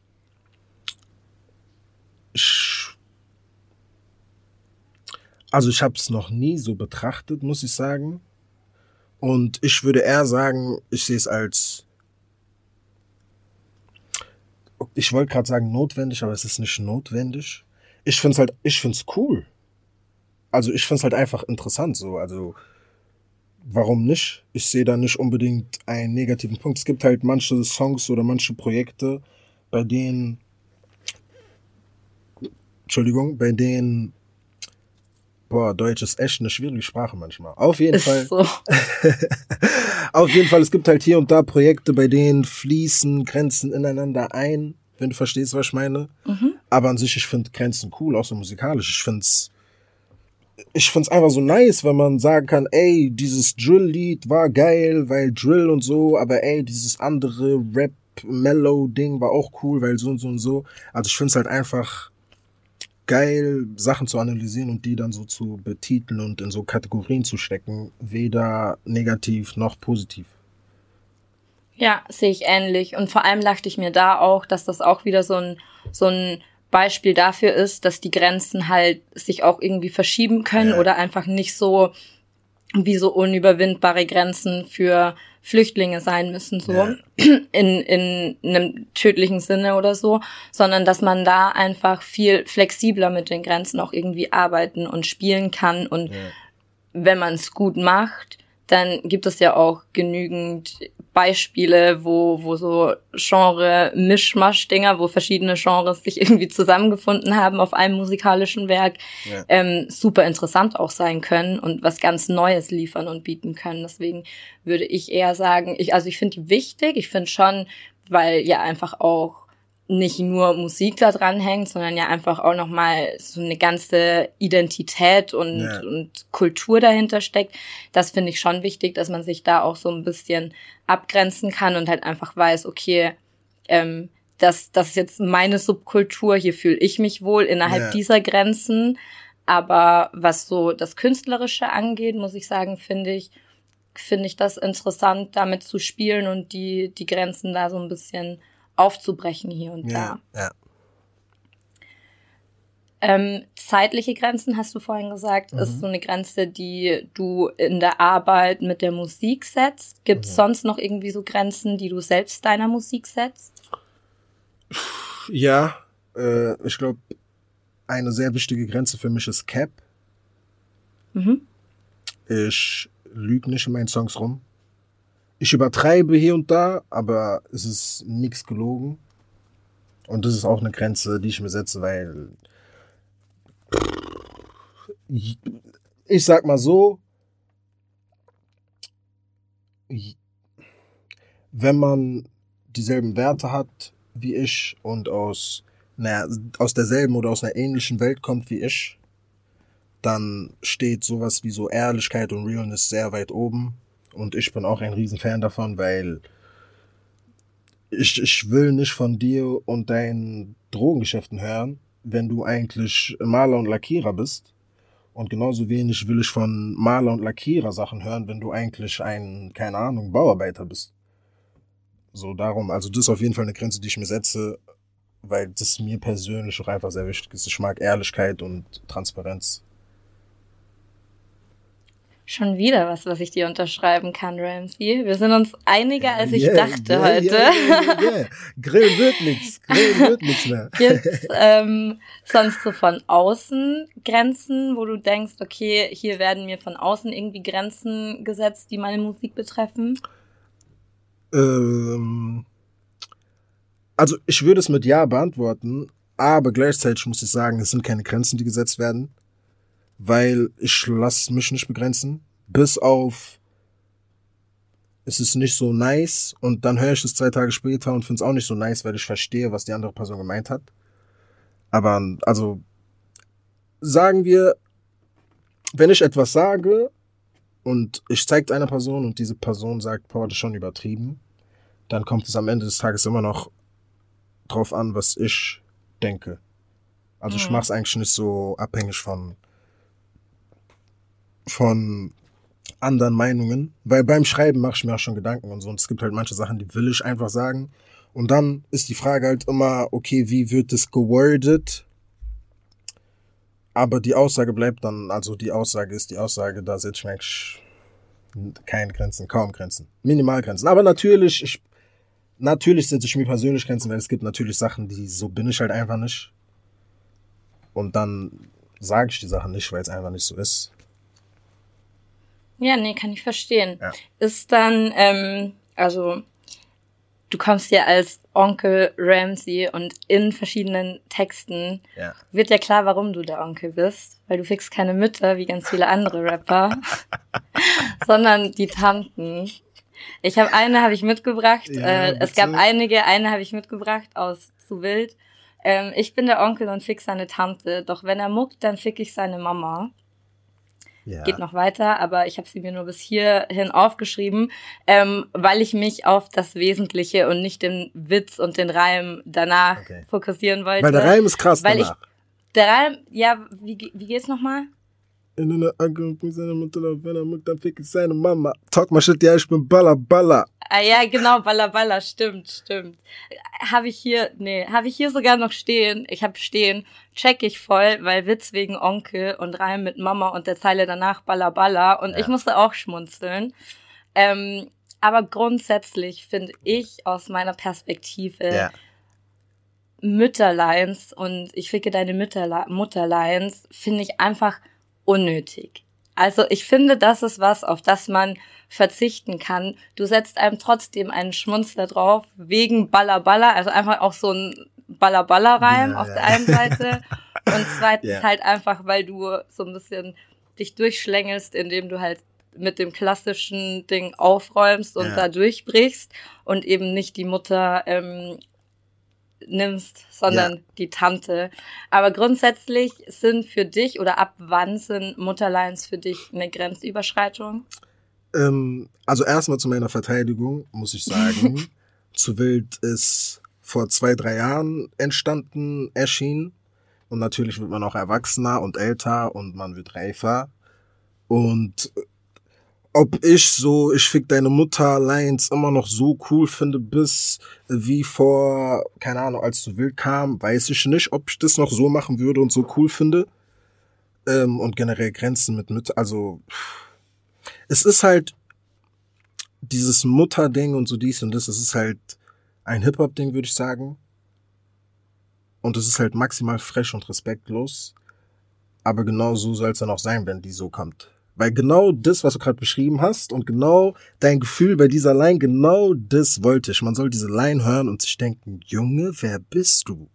Also ich habe es noch nie so betrachtet, muss ich sagen. Und ich würde eher sagen, ich sehe es als, ich wollte gerade sagen notwendig, aber es ist nicht notwendig. Ich finde es halt, ich finde es cool. Also ich finde es halt einfach interessant so. Also warum nicht? Ich sehe da nicht unbedingt einen negativen Punkt. Es gibt halt manche Songs oder manche Projekte, bei denen, Entschuldigung, bei denen Boah, Deutsch ist echt eine schwierige Sprache manchmal. Auf jeden ist Fall. So. auf jeden Fall, es gibt halt hier und da Projekte, bei denen fließen Grenzen ineinander ein, wenn du verstehst, was ich meine. Mhm. Aber an sich, ich finde Grenzen cool, auch so musikalisch. Ich find's, ich find's einfach so nice, wenn man sagen kann, ey, dieses Drill-Lied war geil, weil Drill und so, aber ey, dieses andere Rap-Mellow-Ding war auch cool, weil so und so und so. Also ich find's halt einfach, geil, Sachen zu analysieren und die dann so zu betiteln und in so Kategorien zu stecken, weder negativ noch positiv. Ja, sehe ich ähnlich. Und vor allem dachte ich mir da auch, dass das auch wieder so ein, so ein Beispiel dafür ist, dass die Grenzen halt sich auch irgendwie verschieben können ja. oder einfach nicht so wie so unüberwindbare Grenzen für Flüchtlinge sein müssen, so ja. in, in einem tödlichen Sinne oder so, sondern dass man da einfach viel flexibler mit den Grenzen auch irgendwie arbeiten und spielen kann und ja. wenn man es gut macht, dann gibt es ja auch genügend Beispiele, wo, wo so Genre-Mischmasch-Dinger, wo verschiedene Genres sich irgendwie zusammengefunden haben auf einem musikalischen Werk, ja. ähm, super interessant auch sein können und was ganz Neues liefern und bieten können. Deswegen würde ich eher sagen, ich, also ich finde die wichtig, ich finde schon, weil ja einfach auch nicht nur Musik da dran hängt, sondern ja einfach auch nochmal so eine ganze Identität und, ja. und Kultur dahinter steckt. Das finde ich schon wichtig, dass man sich da auch so ein bisschen abgrenzen kann und halt einfach weiß, okay, ähm, das, das ist jetzt meine Subkultur, hier fühle ich mich wohl innerhalb ja. dieser Grenzen. Aber was so das Künstlerische angeht, muss ich sagen, finde ich, finde ich das interessant, damit zu spielen und die, die Grenzen da so ein bisschen aufzubrechen hier und ja, da. Ja. Ähm, zeitliche Grenzen, hast du vorhin gesagt, mhm. ist so eine Grenze, die du in der Arbeit mit der Musik setzt. Gibt es mhm. sonst noch irgendwie so Grenzen, die du selbst deiner Musik setzt? Ja, äh, ich glaube, eine sehr wichtige Grenze für mich ist Cap. Mhm. Ich lüge nicht in meinen Songs rum. Ich übertreibe hier und da, aber es ist nichts gelogen. Und das ist auch eine Grenze, die ich mir setze, weil ich sag mal so, wenn man dieselben Werte hat wie ich und aus, naja, aus derselben oder aus einer ähnlichen Welt kommt wie ich, dann steht sowas wie so Ehrlichkeit und Realness sehr weit oben. Und ich bin auch ein Riesenfan davon, weil ich, ich will nicht von dir und deinen Drogengeschäften hören, wenn du eigentlich Maler und Lackierer bist. Und genauso wenig will ich von Maler und Lackierer Sachen hören, wenn du eigentlich ein, keine Ahnung, Bauarbeiter bist. So darum, also das ist auf jeden Fall eine Grenze, die ich mir setze, weil das mir persönlich auch einfach sehr wichtig ist. Ich mag Ehrlichkeit und Transparenz. Schon wieder was, was ich dir unterschreiben kann, Ramsey. Wir sind uns einiger, als ich yeah, dachte yeah, heute. Yeah, yeah, Grill wird nichts. Grill wird nichts mehr. Gibt's ähm, sonst so von außen Grenzen, wo du denkst, okay, hier werden mir von außen irgendwie Grenzen gesetzt, die meine Musik betreffen? Ähm, also ich würde es mit Ja beantworten, aber gleichzeitig muss ich sagen, es sind keine Grenzen, die gesetzt werden weil ich lasse mich nicht begrenzen, bis auf es ist nicht so nice und dann höre ich es zwei Tage später und finde es auch nicht so nice, weil ich verstehe, was die andere Person gemeint hat. Aber also sagen wir, wenn ich etwas sage und ich zeige einer Person und diese Person sagt, boah, das ist schon übertrieben, dann kommt es am Ende des Tages immer noch drauf an, was ich denke. Also mhm. ich mache es eigentlich nicht so abhängig von von anderen Meinungen, weil beim Schreiben mache ich mir auch schon Gedanken und so. Und es gibt halt manche Sachen, die will ich einfach sagen. Und dann ist die Frage halt immer, okay, wie wird es gewordet? Aber die Aussage bleibt dann, also die Aussage ist die Aussage, da setze ich mir eigentlich keine Grenzen, kaum Grenzen. Minimalgrenzen. Aber natürlich, ich, natürlich setze ich mir persönlich Grenzen, weil es gibt natürlich Sachen, die so bin ich halt einfach nicht. Und dann sage ich die Sachen nicht, weil es einfach nicht so ist. Ja, nee, kann ich verstehen. Ja. Ist dann, ähm, also du kommst ja als Onkel Ramsey und in verschiedenen Texten ja. wird ja klar, warum du der Onkel bist, weil du fixst keine Mütter wie ganz viele andere Rapper, sondern die Tanten. Ich habe eine habe ich mitgebracht. Ja, äh, es gab einige, eine habe ich mitgebracht aus zu wild. Ähm, ich bin der Onkel und fix seine Tante. Doch wenn er muckt, dann fick ich seine Mama. Ja. Geht noch weiter, aber ich habe sie mir nur bis hierhin aufgeschrieben, ähm, weil ich mich auf das Wesentliche und nicht den Witz und den Reim danach okay. fokussieren wollte. Weil der Reim ist krass weil danach. Ich, der Reim, ja, wie, wie geht's nochmal? In einer Ankunft mit seiner Mutter, wenn er muckt, dann fick ich seine Mama. Talk mal shit, ja, ich bin Baller, Baller. Ah ja, genau, Baller, Baller, stimmt, stimmt. Habe ich hier, nee, habe ich hier sogar noch stehen. Ich habe stehen, check ich voll, weil Witz wegen Onkel und Reim mit Mama und der Zeile danach Baller, Baller. Und ja. ich musste auch schmunzeln. Ähm, aber grundsätzlich finde ich aus meiner Perspektive ja. Mütterleins und ich ficke deine Mütterle Mutterleins finde ich einfach unnötig. Also ich finde, das ist was, auf das man verzichten kann. Du setzt einem trotzdem einen Schmunzler drauf, wegen Baller Baller, also einfach auch so ein Baller Baller Reim ja, auf ja. der einen Seite und zweitens ja. halt einfach, weil du so ein bisschen dich durchschlängelst, indem du halt mit dem klassischen Ding aufräumst und da durchbrichst und eben nicht die Mutter ähm, nimmst, sondern ja. die Tante. Aber grundsätzlich sind für dich oder ab wann sind Mutterleins für dich eine Grenzüberschreitung? Ähm, also erstmal zu meiner Verteidigung muss ich sagen, zu wild ist vor zwei, drei Jahren entstanden, erschienen. Und natürlich wird man auch erwachsener und älter und man wird reifer. Und ob ich so, ich fick deine Mutter Lines immer noch so cool finde, bis wie vor, keine Ahnung, als du wild kam, weiß ich nicht, ob ich das noch so machen würde und so cool finde. Ähm, und generell Grenzen mit Mütter, also es ist halt dieses Mutterding und so dies und das, es ist halt ein Hip-Hop-Ding, würde ich sagen. Und es ist halt maximal fresh und respektlos. Aber genau so soll es dann auch sein, wenn die so kommt. Weil genau das, was du gerade beschrieben hast und genau dein Gefühl bei dieser Line, genau das wollte ich. Man soll diese Line hören und sich denken, Junge, wer bist du?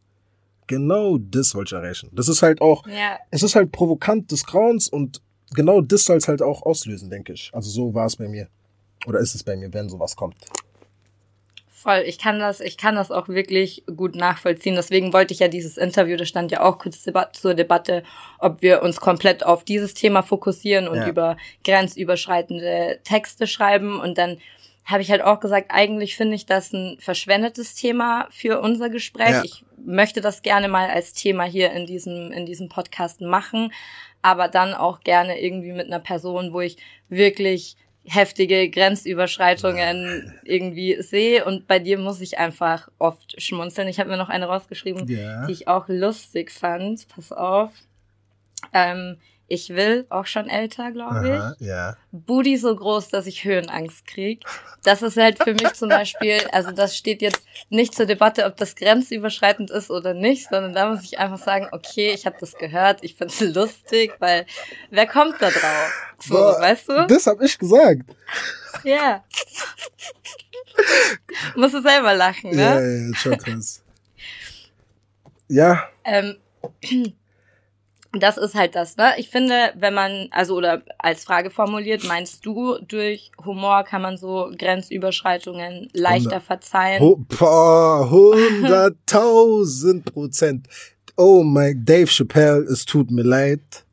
Genau das wollte ich erreichen. Das ist halt auch, ja. es ist halt provokant des Grauens und genau das soll es halt auch auslösen, denke ich. Also so war es bei mir. Oder ist es bei mir, wenn sowas kommt. Voll, ich kann das, ich kann das auch wirklich gut nachvollziehen. Deswegen wollte ich ja dieses Interview, das stand ja auch kurz zur Debatte, ob wir uns komplett auf dieses Thema fokussieren und ja. über grenzüberschreitende Texte schreiben. Und dann habe ich halt auch gesagt, eigentlich finde ich das ein verschwendetes Thema für unser Gespräch. Ja. Ich möchte das gerne mal als Thema hier in diesem, in diesem Podcast machen, aber dann auch gerne irgendwie mit einer Person, wo ich wirklich heftige Grenzüberschreitungen irgendwie sehe und bei dir muss ich einfach oft schmunzeln. Ich habe mir noch eine rausgeschrieben, ja. die ich auch lustig fand. Pass auf. Ähm, ich will, auch schon älter, glaube ich. Ja. Booty so groß, dass ich Höhenangst krieg. Das ist halt für mich zum Beispiel, also das steht jetzt nicht zur Debatte, ob das grenzüberschreitend ist oder nicht, sondern da muss ich einfach sagen, okay, ich habe das gehört, ich find's lustig, weil wer kommt da drauf? So, Boah, weißt du? Das hab ich gesagt. Ja. Musst du selber lachen, ne? Ja, ja, schon krass. ja. Ähm, das ist halt das, ne? Ich finde, wenn man, also oder als Frage formuliert, meinst du, durch Humor kann man so Grenzüberschreitungen leichter 100, verzeihen? 100.000 Prozent. Oh mein, Dave Chappelle, es tut mir leid,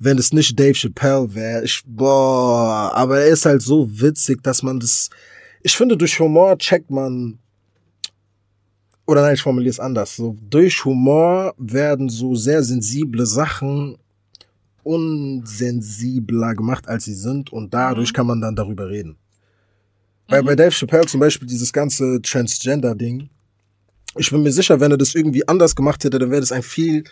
wenn es nicht Dave Chappelle wäre. Ich, boah, aber er ist halt so witzig, dass man das, ich finde, durch Humor checkt man oder nein, ich formuliere es anders. So, durch Humor werden so sehr sensible Sachen unsensibler gemacht, als sie sind und dadurch mhm. kann man dann darüber reden. Weil mhm. bei Dave Chappelle zum Beispiel dieses ganze Transgender-Ding, ich bin mir sicher, wenn er das irgendwie anders gemacht hätte, dann wäre das ein viel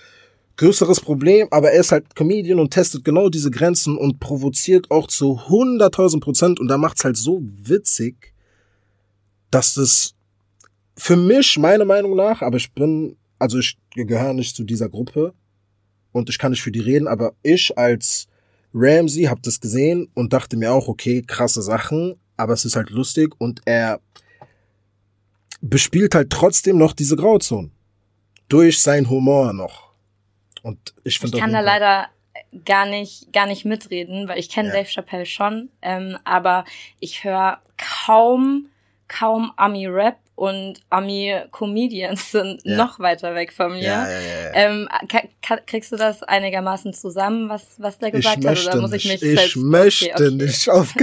größeres Problem, aber er ist halt Comedian und testet genau diese Grenzen und provoziert auch zu 100.000 Prozent und da macht's halt so witzig, dass das für mich, meiner Meinung nach, aber ich bin, also ich gehöre nicht zu dieser Gruppe und ich kann nicht für die reden, aber ich als Ramsey habe das gesehen und dachte mir auch, okay, krasse Sachen, aber es ist halt lustig und er bespielt halt trotzdem noch diese Grauzone. Durch sein Humor noch. Und ich finde Ich kann da leider gar nicht, gar nicht mitreden, weil ich kenne ja. Dave Chappelle schon, ähm, aber ich höre kaum, kaum Ami-Rap und Ami-Comedians sind ja. noch weiter weg von mir. Ja, ja, ähm, kriegst du das einigermaßen zusammen, was, was der gesagt hat? Oder muss ich mich nicht. Ich möchte okay, okay. nicht auf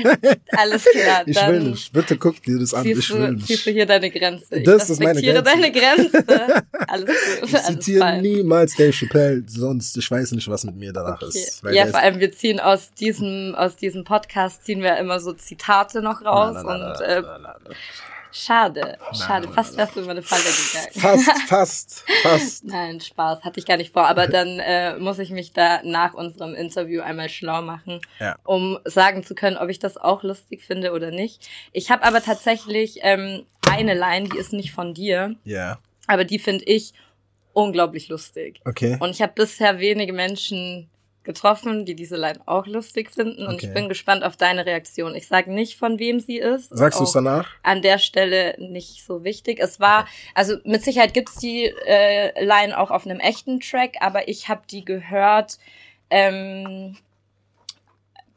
Alles klar. Ich will nicht. Bitte guck dir das an. Ich will nicht. Ziehst du hier deine Grenze? Ich das ist meine Grenze. deine Grenze. Alles gut. Ich zitiere niemals Dave Chappelle, sonst ich weiß nicht, was mit mir danach okay. ist. Ja, vor allem wir ziehen aus diesem, aus diesem Podcast ziehen wir immer so Zitate noch raus na, na, na, und äh, Schade, schade. Fast wärst du über eine Falle gegangen. Fast, fast, fast. Nein, Spaß, hatte ich gar nicht vor. Aber dann äh, muss ich mich da nach unserem Interview einmal schlau machen, ja. um sagen zu können, ob ich das auch lustig finde oder nicht. Ich habe aber tatsächlich ähm, eine Line, die ist nicht von dir. Ja. Aber die finde ich unglaublich lustig. Okay. Und ich habe bisher wenige Menschen getroffen, die diese Line auch lustig finden. Und okay. ich bin gespannt auf deine Reaktion. Ich sage nicht, von wem sie ist. Sagst du es danach? An der Stelle nicht so wichtig. Es war, also mit Sicherheit gibt's die äh, Line auch auf einem echten Track, aber ich habe die gehört ähm,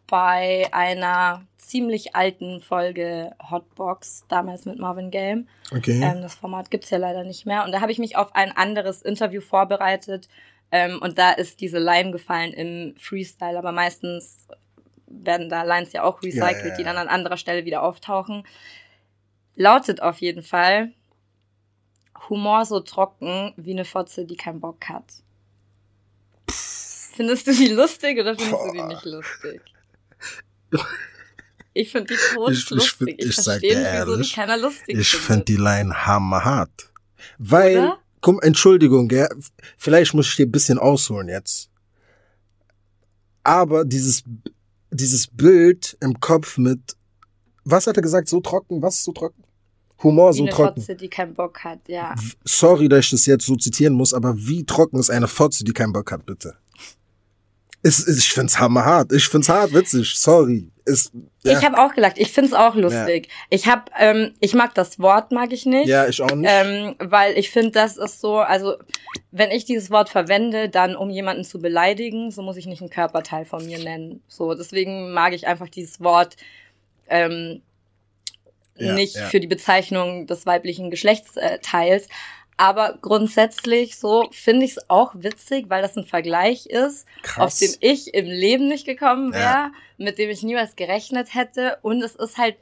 bei einer ziemlich alten Folge Hotbox, damals mit Marvin Game. Okay. Ähm, das Format gibt's ja leider nicht mehr. Und da habe ich mich auf ein anderes Interview vorbereitet ähm, und da ist diese Line gefallen im Freestyle, aber meistens werden da Lines ja auch recycelt, ja, ja, die dann an anderer Stelle wieder auftauchen. Lautet auf jeden Fall Humor so trocken wie eine Fotze, die keinen Bock hat. Findest du die lustig oder findest Boah. du die nicht lustig? Ich finde die tot ich, lustig. Ich, ich, ich verstehe nicht, wieso die keiner lustig Ich finde die Line hammerhart. Weil, oder? Komm, Entschuldigung, gell? vielleicht muss ich dir ein bisschen ausholen jetzt. Aber dieses, dieses Bild im Kopf mit, was hat er gesagt, so trocken, was so trocken? Humor so trocken. Fotze, die keinen Bock hat, ja. Sorry, dass ich das jetzt so zitieren muss, aber wie trocken ist eine Fotze, die keinen Bock hat, bitte? Ist, ich find's hammerhart. Ich find's hart witzig. Sorry. Ist, ja. Ich habe auch gelacht. Ich find's auch lustig. Ja. Ich hab, ähm, ich mag das Wort, mag ich nicht. Ja, ich auch nicht. Ähm, weil ich finde, das ist so, also wenn ich dieses Wort verwende, dann um jemanden zu beleidigen, so muss ich nicht einen Körperteil von mir nennen. So, deswegen mag ich einfach dieses Wort ähm, ja, nicht für die Bezeichnung des weiblichen Geschlechtsteils. Aber grundsätzlich so finde ich es auch witzig, weil das ein Vergleich ist, Krass. auf dem ich im Leben nicht gekommen wäre, ja. mit dem ich niemals gerechnet hätte. Und es ist halt,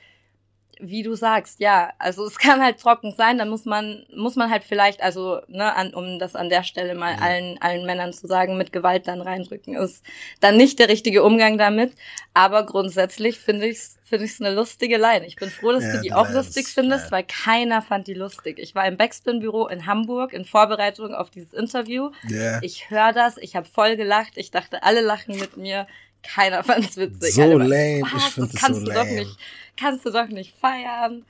wie du sagst, ja, also es kann halt trocken sein, dann muss man, muss man halt vielleicht, also, ne, an, um das an der Stelle mal ja. allen, allen Männern zu sagen, mit Gewalt dann reindrücken, ist dann nicht der richtige Umgang damit. Aber grundsätzlich finde ich es finde ich es eine lustige Line. Ich bin froh, dass ja, du die auch lustig findest, weil keiner fand die lustig. Ich war im Backspin-Büro in Hamburg in Vorbereitung auf dieses Interview. Yeah. Ich höre das, ich habe voll gelacht. Ich dachte, alle lachen mit mir. Keiner fand es witzig. So alle lame. Was? Ich finde das kannst so du lame. doch nicht, kannst du doch nicht feiern.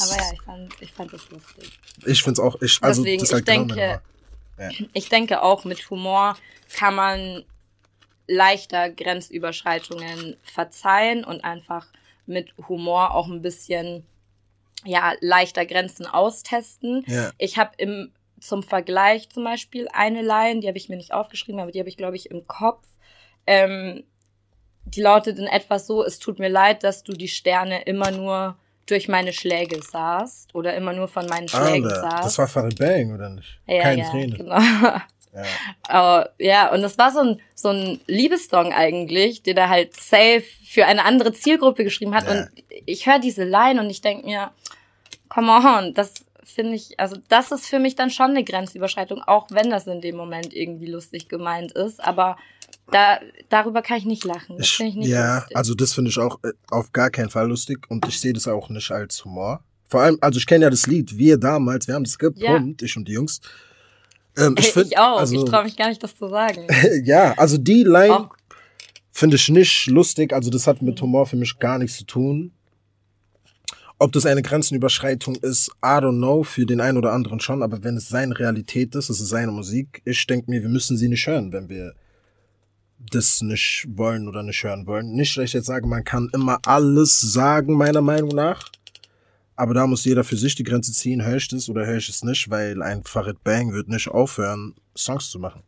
Aber ja, ich fand, ich fand das lustig. Ich finde es auch, ich, also, Deswegen, das ich halt denke, ja. ich denke auch mit Humor kann man leichter Grenzüberschreitungen verzeihen und einfach mit Humor auch ein bisschen ja leichter Grenzen austesten. Ja. Ich habe im zum Vergleich zum Beispiel eine Line, die habe ich mir nicht aufgeschrieben, aber die habe ich glaube ich im Kopf. Ähm, die lautet in etwas so: Es tut mir leid, dass du die Sterne immer nur durch meine Schläge sahst oder immer nur von meinen Schlägen Alter, sahst. Das war Farid Bang, oder nicht? Ja, Keine ja, Träne. Genau. Ja. Uh, ja, und das war so ein, so ein Liebessong eigentlich, den er halt safe für eine andere Zielgruppe geschrieben hat. Ja. Und ich höre diese Line und ich denk mir, come on, das finde ich, also das ist für mich dann schon eine Grenzüberschreitung, auch wenn das in dem Moment irgendwie lustig gemeint ist. Aber da, darüber kann ich nicht lachen. Das finde ich nicht Ja, lustig. also das finde ich auch äh, auf gar keinen Fall lustig und ich sehe das auch nicht als Humor. Vor allem, also ich kenne ja das Lied, wir damals, wir haben das gepumpt, ja. ich und die Jungs. Ähm, ich, find, ich auch, also, ich traue mich gar nicht, das zu sagen. ja, also die Line finde ich nicht lustig, also das hat mit Humor für mich gar nichts zu tun. Ob das eine Grenzenüberschreitung ist, I don't know, für den einen oder anderen schon, aber wenn es seine Realität ist, es ist seine Musik, ich denke mir, wir müssen sie nicht hören, wenn wir das nicht wollen oder nicht hören wollen. Nicht, dass ich jetzt sage, man kann immer alles sagen, meiner Meinung nach. Aber da muss jeder für sich die Grenze ziehen, höre ich das oder höre ich es nicht, weil ein Farid Bang wird nicht aufhören, Songs zu machen.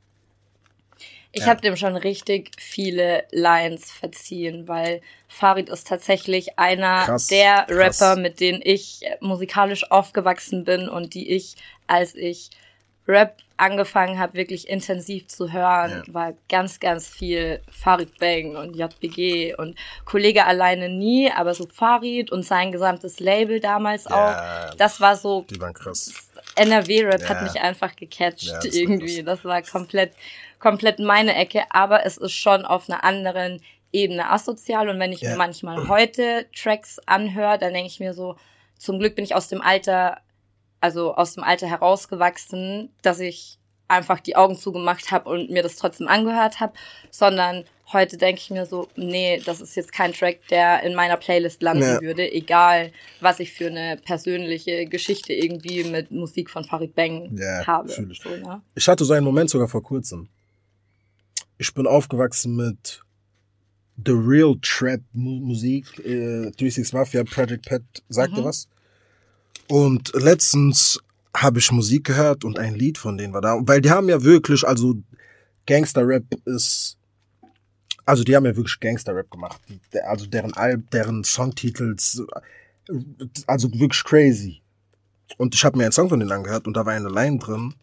Ich ja. habe dem schon richtig viele Lines verziehen, weil Farid ist tatsächlich einer krass, der Rapper, krass. mit denen ich musikalisch aufgewachsen bin und die ich, als ich Rap angefangen habe, wirklich intensiv zu hören, ja. war ganz, ganz viel Farid Bang und JBG und Kollege alleine nie, aber so Farid und sein gesamtes Label damals ja, auch. Das war so. Die waren krass. NRW-Rap ja. hat mich einfach gecatcht das irgendwie. Das war komplett, komplett meine Ecke, aber es ist schon auf einer anderen Ebene asozial und wenn ich mir manchmal heute Tracks anhöre, dann denke ich mir so, zum Glück bin ich aus dem Alter also aus dem Alter herausgewachsen, dass ich einfach die Augen zugemacht habe und mir das trotzdem angehört habe, sondern heute denke ich mir so, nee, das ist jetzt kein Track, der in meiner Playlist landen ja. würde, egal was ich für eine persönliche Geschichte irgendwie mit Musik von Farid Bang ja, habe. So, ne? Ich hatte so einen Moment sogar vor kurzem. Ich bin aufgewachsen mit The Real Trap Musik, äh, 36 Mafia, Project Pet, sagte mhm. was? Und letztens habe ich Musik gehört und ein Lied von denen war da. Weil die haben ja wirklich, also Gangster-Rap ist, also die haben ja wirklich Gangster-Rap gemacht. Also deren Alb, deren Songtitels, also wirklich crazy. Und ich habe mir einen Song von denen angehört und da war eine Line drin.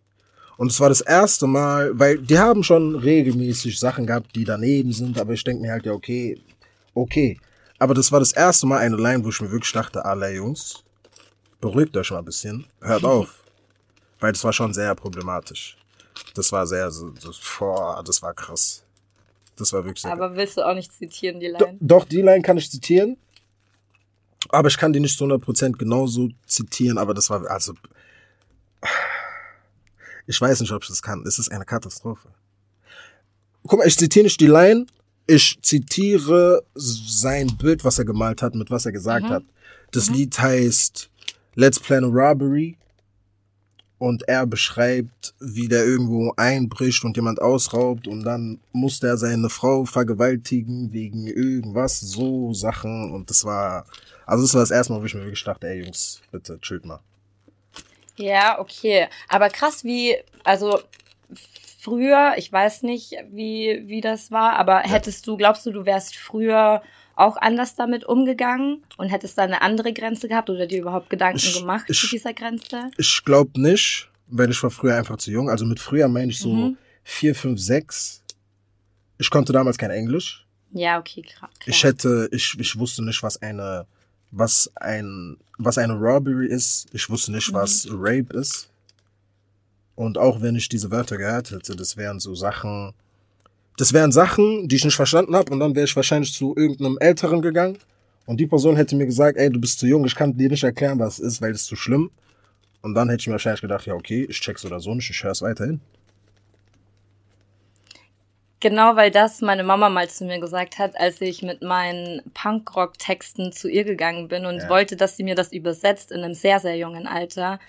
Und es war das erste Mal, weil die haben schon regelmäßig Sachen gehabt, die daneben sind, aber ich denke mir halt, ja, okay, okay. Aber das war das erste Mal eine Line, wo ich mir wirklich dachte, alle Jungs, beruhigt euch mal ein bisschen, hört auf. Weil das war schon sehr problematisch. Das war sehr, so, das, boah, das war krass. Das war wirklich sehr Aber willst du auch nicht zitieren, die Line? Do, doch, die Line kann ich zitieren. Aber ich kann die nicht zu 100% genauso zitieren, aber das war, also, ich weiß nicht, ob ich das kann. Es ist eine Katastrophe. Guck mal, ich zitiere nicht die Line, ich zitiere sein Bild, was er gemalt hat, mit was er gesagt mhm. hat. Das mhm. Lied heißt Let's Plan a Robbery. Und er beschreibt, wie der irgendwo einbricht und jemand ausraubt und dann muss der seine Frau vergewaltigen wegen irgendwas, so Sachen. Und das war, also das war das erste Mal, wo ich mir wirklich dachte, ey Jungs, bitte chillt mal. Ja, okay. Aber krass, wie, also früher, ich weiß nicht, wie, wie das war, aber hättest du, glaubst du, du wärst früher auch anders damit umgegangen und hättest da eine andere Grenze gehabt oder dir überhaupt Gedanken ich, gemacht ich, zu dieser Grenze? Ich glaube nicht, weil ich war früher einfach zu jung. Also mit früher meine ich so mhm. vier, fünf, sechs. Ich konnte damals kein Englisch. Ja, okay, klar. Ich hätte, ich, ich wusste nicht, was eine, was ein, was eine Robbery ist. Ich wusste nicht, mhm. was Rape ist. Und auch wenn ich diese Wörter gehört hätte, das wären so Sachen, das wären Sachen, die ich nicht verstanden habe und dann wäre ich wahrscheinlich zu irgendeinem Älteren gegangen und die Person hätte mir gesagt, ey, du bist zu jung, ich kann dir nicht erklären, was es ist, weil es zu schlimm. Und dann hätte ich mir wahrscheinlich gedacht, ja, okay, ich check's oder so nicht, ich höre es weiterhin. Genau, weil das meine Mama mal zu mir gesagt hat, als ich mit meinen Punkrock-Texten zu ihr gegangen bin und ja. wollte, dass sie mir das übersetzt in einem sehr, sehr jungen Alter,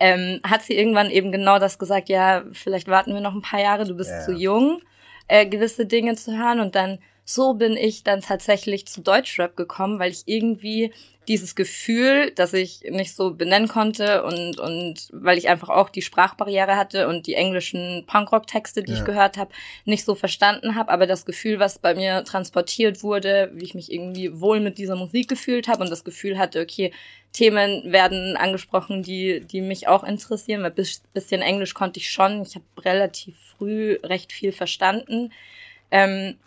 ähm, hat sie irgendwann eben genau das gesagt, ja, vielleicht warten wir noch ein paar Jahre, du bist ja. zu jung äh, gewisse Dinge zu hören. Und dann so bin ich dann tatsächlich zu Deutschrap gekommen, weil ich irgendwie dieses Gefühl, das ich nicht so benennen konnte und, und weil ich einfach auch die Sprachbarriere hatte und die englischen Punkrock-Texte, die ja. ich gehört habe, nicht so verstanden habe, aber das Gefühl, was bei mir transportiert wurde, wie ich mich irgendwie wohl mit dieser Musik gefühlt habe und das Gefühl hatte, okay, Themen werden angesprochen, die, die mich auch interessieren, weil bis, bisschen Englisch konnte ich schon. Ich habe relativ früh recht viel verstanden. Ähm,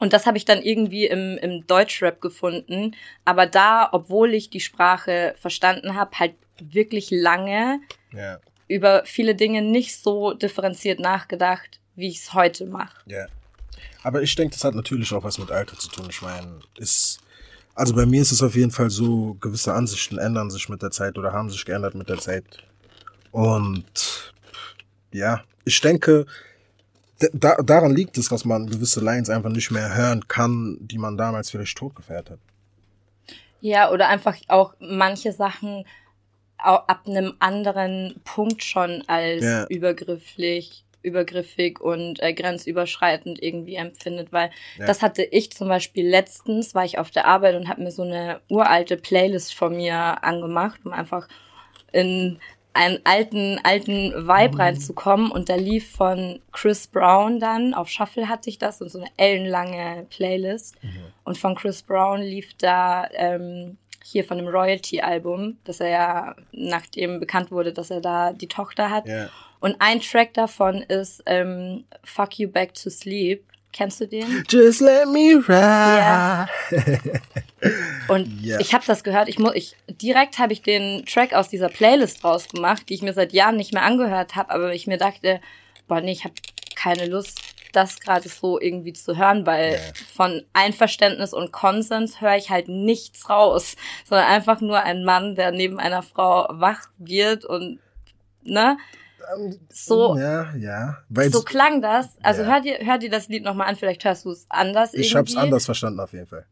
und das habe ich dann irgendwie im, im Deutschrap gefunden. Aber da, obwohl ich die Sprache verstanden habe, halt wirklich lange ja. über viele Dinge nicht so differenziert nachgedacht, wie ich es heute mache. Ja. Aber ich denke, das hat natürlich auch was mit Alter zu tun. Ich meine, ist. Also bei mir ist es auf jeden Fall so, gewisse Ansichten ändern sich mit der Zeit oder haben sich geändert mit der Zeit. Und ja, ich denke, da, daran liegt es, dass man gewisse Lines einfach nicht mehr hören kann, die man damals vielleicht totgefährt hat. Ja, oder einfach auch manche Sachen ab einem anderen Punkt schon als ja. übergrifflich, übergriffig und äh, grenzüberschreitend irgendwie empfindet, weil ja. das hatte ich zum Beispiel letztens, war ich auf der Arbeit und habe mir so eine uralte Playlist von mir angemacht, um einfach in einen alten, alten Vibe mhm. reinzukommen. Und da lief von Chris Brown dann, auf Shuffle hatte ich das und so eine ellenlange Playlist. Mhm. Und von Chris Brown lief da ähm, hier von dem Royalty-Album, dass er ja, nachdem bekannt wurde, dass er da die Tochter hat. Yeah. Und ein Track davon ist ähm, Fuck You Back to Sleep. Kennst du den? Just let me ride. Yeah. Und yeah. ich habe das gehört. Ich muss, ich direkt habe ich den Track aus dieser Playlist rausgemacht, die ich mir seit Jahren nicht mehr angehört habe, aber ich mir dachte, boah, nee, ich habe keine Lust, das gerade so irgendwie zu hören, weil yeah. von Einverständnis und Konsens höre ich halt nichts raus, sondern einfach nur ein Mann, der neben einer Frau wach wird und ne? So, ja, ja. Weil so klang das. Also ja. hör, dir, hör dir das Lied nochmal an, vielleicht hörst du es anders. Ich irgendwie. hab's anders verstanden auf jeden Fall.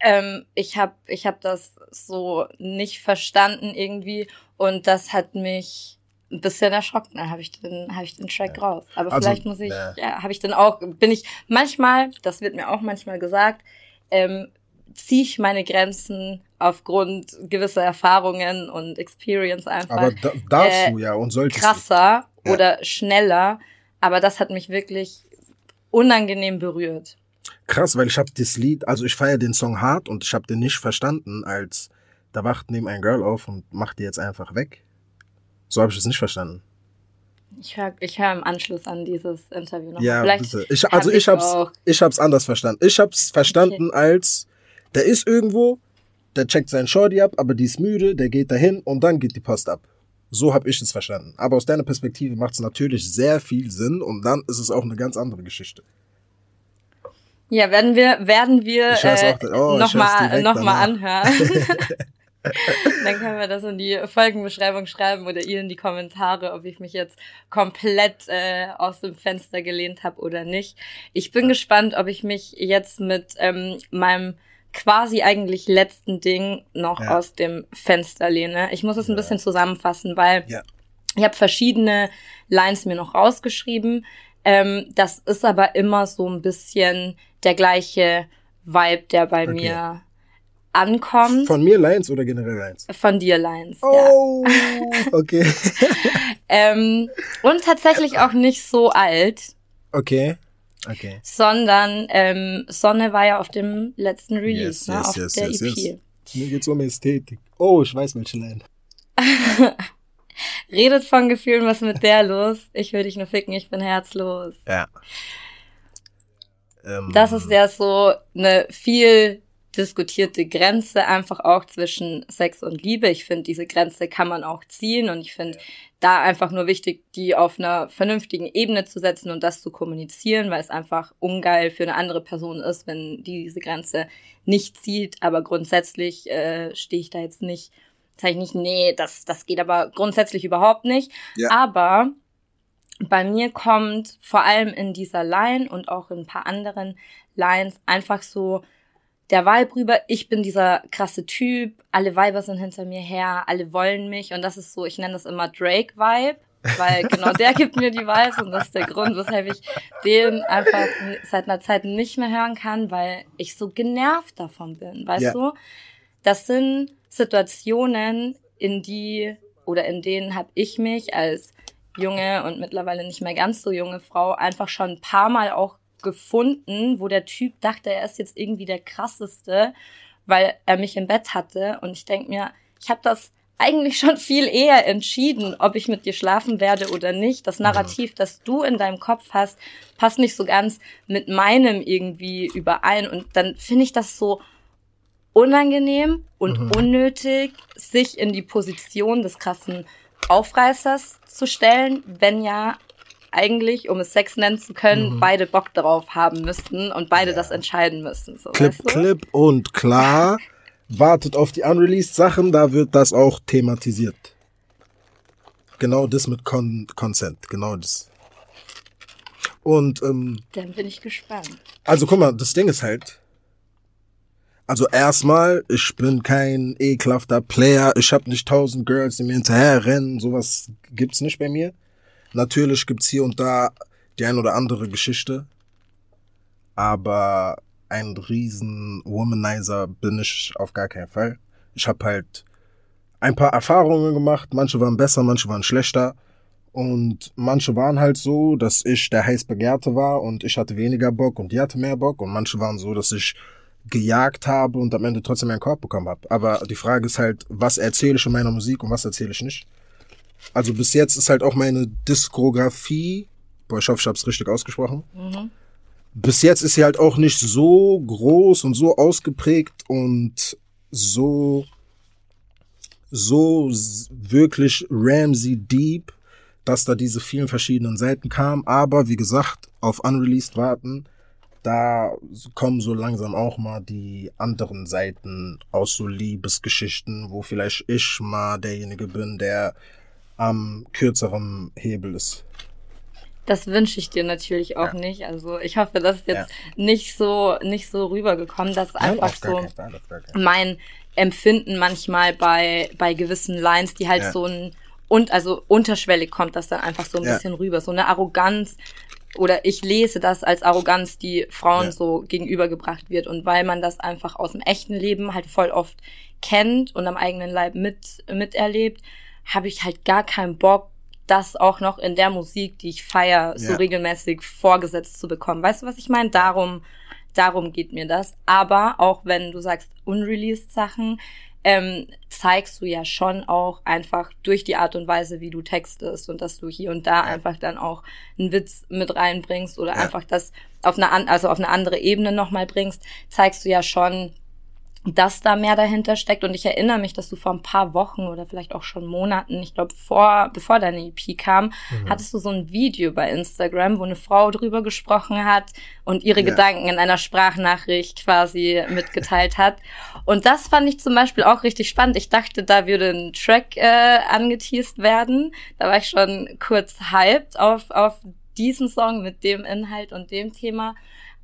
Ähm, ich hab, ich hab das so nicht verstanden irgendwie und das hat mich ein bisschen erschrocken. Dann habe ich den, habe ich den Track ja. raus. Aber also, vielleicht muss ich, ja, ja habe ich dann auch, bin ich manchmal, das wird mir auch manchmal gesagt, ähm, ziehe ich meine Grenzen aufgrund gewisser Erfahrungen und Experience einfach. Aber da, darfst äh, du ja und solltest krasser ja. oder schneller. Aber das hat mich wirklich unangenehm berührt. Krass, weil ich habe das Lied, also ich feiere den Song hart und ich habe den nicht verstanden, als da wacht neben ein Girl auf und macht die jetzt einfach weg. So habe ich es nicht verstanden. Ich höre ich hör im Anschluss an dieses Interview noch. Ja, Vielleicht bitte. Ich, also ich, ich ich hab's anders verstanden. Ich hab's verstanden okay. als, der ist irgendwo, der checkt seinen Shorty ab, aber die ist müde, der geht dahin und dann geht die Post ab. So habe ich es verstanden. Aber aus deiner Perspektive macht es natürlich sehr viel Sinn und dann ist es auch eine ganz andere Geschichte. Ja, werden wir, werden wir äh, oh, nochmal noch mal anhören. Dann können wir das in die Folgenbeschreibung schreiben oder ihr in die Kommentare, ob ich mich jetzt komplett äh, aus dem Fenster gelehnt habe oder nicht. Ich bin gespannt, ob ich mich jetzt mit ähm, meinem quasi eigentlich letzten Ding noch ja. aus dem Fenster lehne. Ich muss es ein ja. bisschen zusammenfassen, weil ja. ich habe verschiedene Lines mir noch rausgeschrieben. Ähm, das ist aber immer so ein bisschen der gleiche Vibe, der bei okay. mir ankommt. Von mir Lions oder generell Lions? Von dir Lions. Oh, ja. okay. ähm, und tatsächlich auch nicht so alt. Okay. Okay. Sondern ähm, Sonne war ja auf dem letzten Release, yes, ne? Yes, auf yes, der yes, EP. Yes. Mir geht's um Ästhetik. Oh, ich weiß welche Line. Redet von Gefühlen, was mit der los? Ich will dich nur ficken, ich bin herzlos. Ja. Ähm, das ist ja so eine viel diskutierte Grenze einfach auch zwischen Sex und Liebe. Ich finde, diese Grenze kann man auch ziehen und ich finde da einfach nur wichtig, die auf einer vernünftigen Ebene zu setzen und das zu kommunizieren, weil es einfach ungeil für eine andere Person ist, wenn die diese Grenze nicht zieht. Aber grundsätzlich äh, stehe ich da jetzt nicht, sage ich nicht, nee, das, das geht aber grundsätzlich überhaupt nicht. Ja. Aber bei mir kommt vor allem in dieser Line und auch in ein paar anderen Lines einfach so der Vibe rüber, ich bin dieser krasse Typ, alle Weiber sind hinter mir her, alle wollen mich. Und das ist so, ich nenne das immer Drake-Vibe, weil genau der gibt mir die Vibes. Und das ist der Grund, weshalb ich den einfach seit einer Zeit nicht mehr hören kann, weil ich so genervt davon bin, weißt ja. du? Das sind Situationen, in die oder in denen habe ich mich als junge und mittlerweile nicht mehr ganz so junge Frau einfach schon ein paar Mal auch gefunden, wo der Typ dachte, er ist jetzt irgendwie der krasseste, weil er mich im Bett hatte. Und ich denke mir, ich habe das eigentlich schon viel eher entschieden, ob ich mit dir schlafen werde oder nicht. Das Narrativ, das du in deinem Kopf hast, passt nicht so ganz mit meinem irgendwie überein. Und dann finde ich das so unangenehm und mhm. unnötig, sich in die Position des krassen Aufreißers zu stellen, wenn ja eigentlich, um es Sex nennen zu können, mhm. beide Bock darauf haben müssten und beide ja. das entscheiden müssen. So, Clip? Clip und klar. wartet auf die unreleased Sachen, da wird das auch thematisiert. Genau das mit Con Consent, genau das. Und ähm, dann bin ich gespannt. Also guck mal, das Ding ist halt, also erstmal, ich bin kein ekelhafter Player, ich habe nicht tausend Girls, die mir hinterher rennen, sowas gibt's nicht bei mir. Natürlich gibt's hier und da die ein oder andere Geschichte, aber ein riesen Womanizer bin ich auf gar keinen Fall. Ich habe halt ein paar Erfahrungen gemacht. Manche waren besser, manche waren schlechter. Und manche waren halt so, dass ich der heiß Begehrte war und ich hatte weniger Bock und die hatte mehr Bock. Und manche waren so, dass ich gejagt habe und am Ende trotzdem einen Korb bekommen habe. Aber die Frage ist halt, was erzähle ich in meiner Musik und was erzähle ich nicht? Also bis jetzt ist halt auch meine Diskografie, boah, ich hoffe, ich habe es richtig ausgesprochen. Mhm. Bis jetzt ist sie halt auch nicht so groß und so ausgeprägt und so so wirklich Ramsey Deep, dass da diese vielen verschiedenen Seiten kamen. Aber wie gesagt, auf Unreleased warten da kommen so langsam auch mal die anderen Seiten aus so Liebesgeschichten, wo vielleicht ich mal derjenige bin, der am kürzeren Hebel ist. Das wünsche ich dir natürlich auch ja. nicht. Also ich hoffe, das ist jetzt ja. nicht so nicht so rübergekommen. Das ist einfach so mein Empfinden manchmal bei bei gewissen Lines, die halt ja. so ein und also unterschwellig kommt das dann einfach so ein bisschen rüber, so eine Arroganz, oder ich lese das als Arroganz, die Frauen ja. so gegenübergebracht wird. Und weil man das einfach aus dem echten Leben halt voll oft kennt und am eigenen Leib mit, miterlebt, habe ich halt gar keinen Bock, das auch noch in der Musik, die ich feier, ja. so regelmäßig vorgesetzt zu bekommen. Weißt du, was ich meine? Darum, darum geht mir das. Aber auch wenn du sagst unreleased Sachen, ähm, zeigst du ja schon auch einfach durch die Art und Weise, wie du textest und dass du hier und da ja. einfach dann auch einen Witz mit reinbringst oder ja. einfach das auf eine, also auf eine andere Ebene nochmal bringst, zeigst du ja schon, dass da mehr dahinter steckt. Und ich erinnere mich, dass du vor ein paar Wochen oder vielleicht auch schon Monaten, ich glaube, vor, bevor deine EP kam, mhm. hattest du so ein Video bei Instagram, wo eine Frau drüber gesprochen hat und ihre ja. Gedanken in einer Sprachnachricht quasi mitgeteilt hat. Und das fand ich zum Beispiel auch richtig spannend. Ich dachte, da würde ein Track äh, angeteased werden. Da war ich schon kurz hyped auf, auf diesen Song mit dem Inhalt und dem Thema.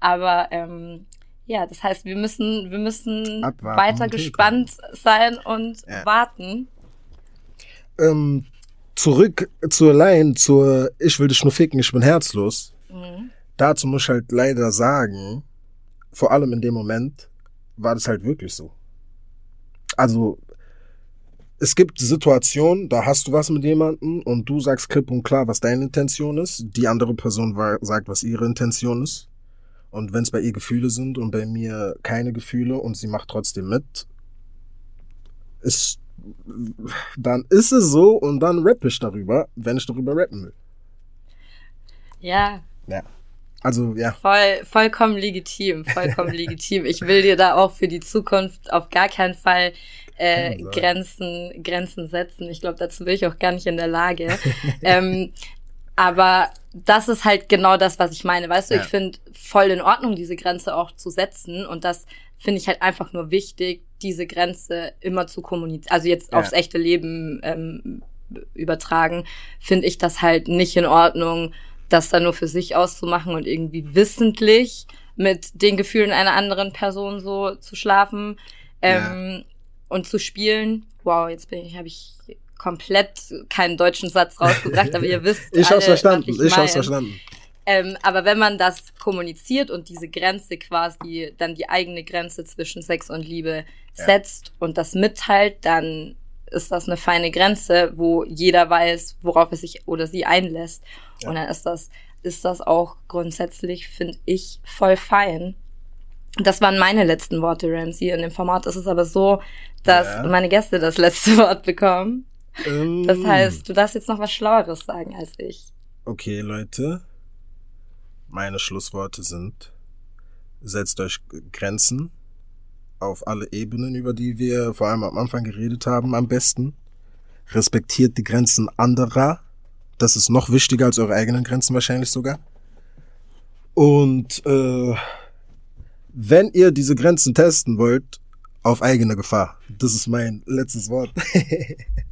Aber ähm, ja, das heißt, wir müssen, wir müssen Abwarten weiter gespannt sein und ja. warten. Ähm, zurück zur Line, zur Ich will dich nur ficken, ich bin herzlos. Mhm. Dazu muss ich halt leider sagen, vor allem in dem Moment war das halt wirklich so. Also, es gibt Situationen, da hast du was mit jemandem und du sagst klipp und klar, was deine Intention ist. Die andere Person sagt, was ihre Intention ist. Und wenn es bei ihr Gefühle sind und bei mir keine Gefühle und sie macht trotzdem mit, ist, dann ist es so und dann rappe ich darüber, wenn ich darüber rappen will. Ja. Ja. Also, ja. Voll, vollkommen legitim, vollkommen legitim. Ich will dir da auch für die Zukunft auf gar keinen Fall äh, Grenzen, Grenzen setzen. Ich glaube, dazu bin ich auch gar nicht in der Lage. ähm, aber das ist halt genau das, was ich meine. Weißt du, ja. ich finde voll in Ordnung, diese Grenze auch zu setzen. Und das finde ich halt einfach nur wichtig, diese Grenze immer zu kommunizieren. Also jetzt ja. aufs echte Leben ähm, übertragen, finde ich das halt nicht in Ordnung, das dann nur für sich auszumachen und irgendwie wissentlich mit den Gefühlen einer anderen Person so zu schlafen ähm, ja. und zu spielen. Wow, jetzt bin ich, habe ich komplett keinen deutschen Satz rausgebracht, aber ihr wisst. ich alle, hab's verstanden, ich, ich hab's verstanden. Ähm, aber wenn man das kommuniziert und diese Grenze quasi, dann die eigene Grenze zwischen Sex und Liebe ja. setzt und das mitteilt, dann ist das eine feine Grenze, wo jeder weiß, worauf er sich oder sie einlässt. Ja. Und dann ist das, ist das auch grundsätzlich, finde ich, voll fein. Das waren meine letzten Worte, Ramsey. In dem Format ist es aber so, dass ja. meine Gäste das letzte Wort bekommen. Ähm, das heißt, du darfst jetzt noch was Schlaueres sagen als ich. Okay, Leute. Meine Schlussworte sind, setzt euch Grenzen auf alle Ebenen, über die wir vor allem am Anfang geredet haben, am besten. Respektiert die Grenzen anderer. Das ist noch wichtiger als eure eigenen Grenzen wahrscheinlich sogar. Und äh, wenn ihr diese Grenzen testen wollt, auf eigene Gefahr. Das ist mein letztes Wort.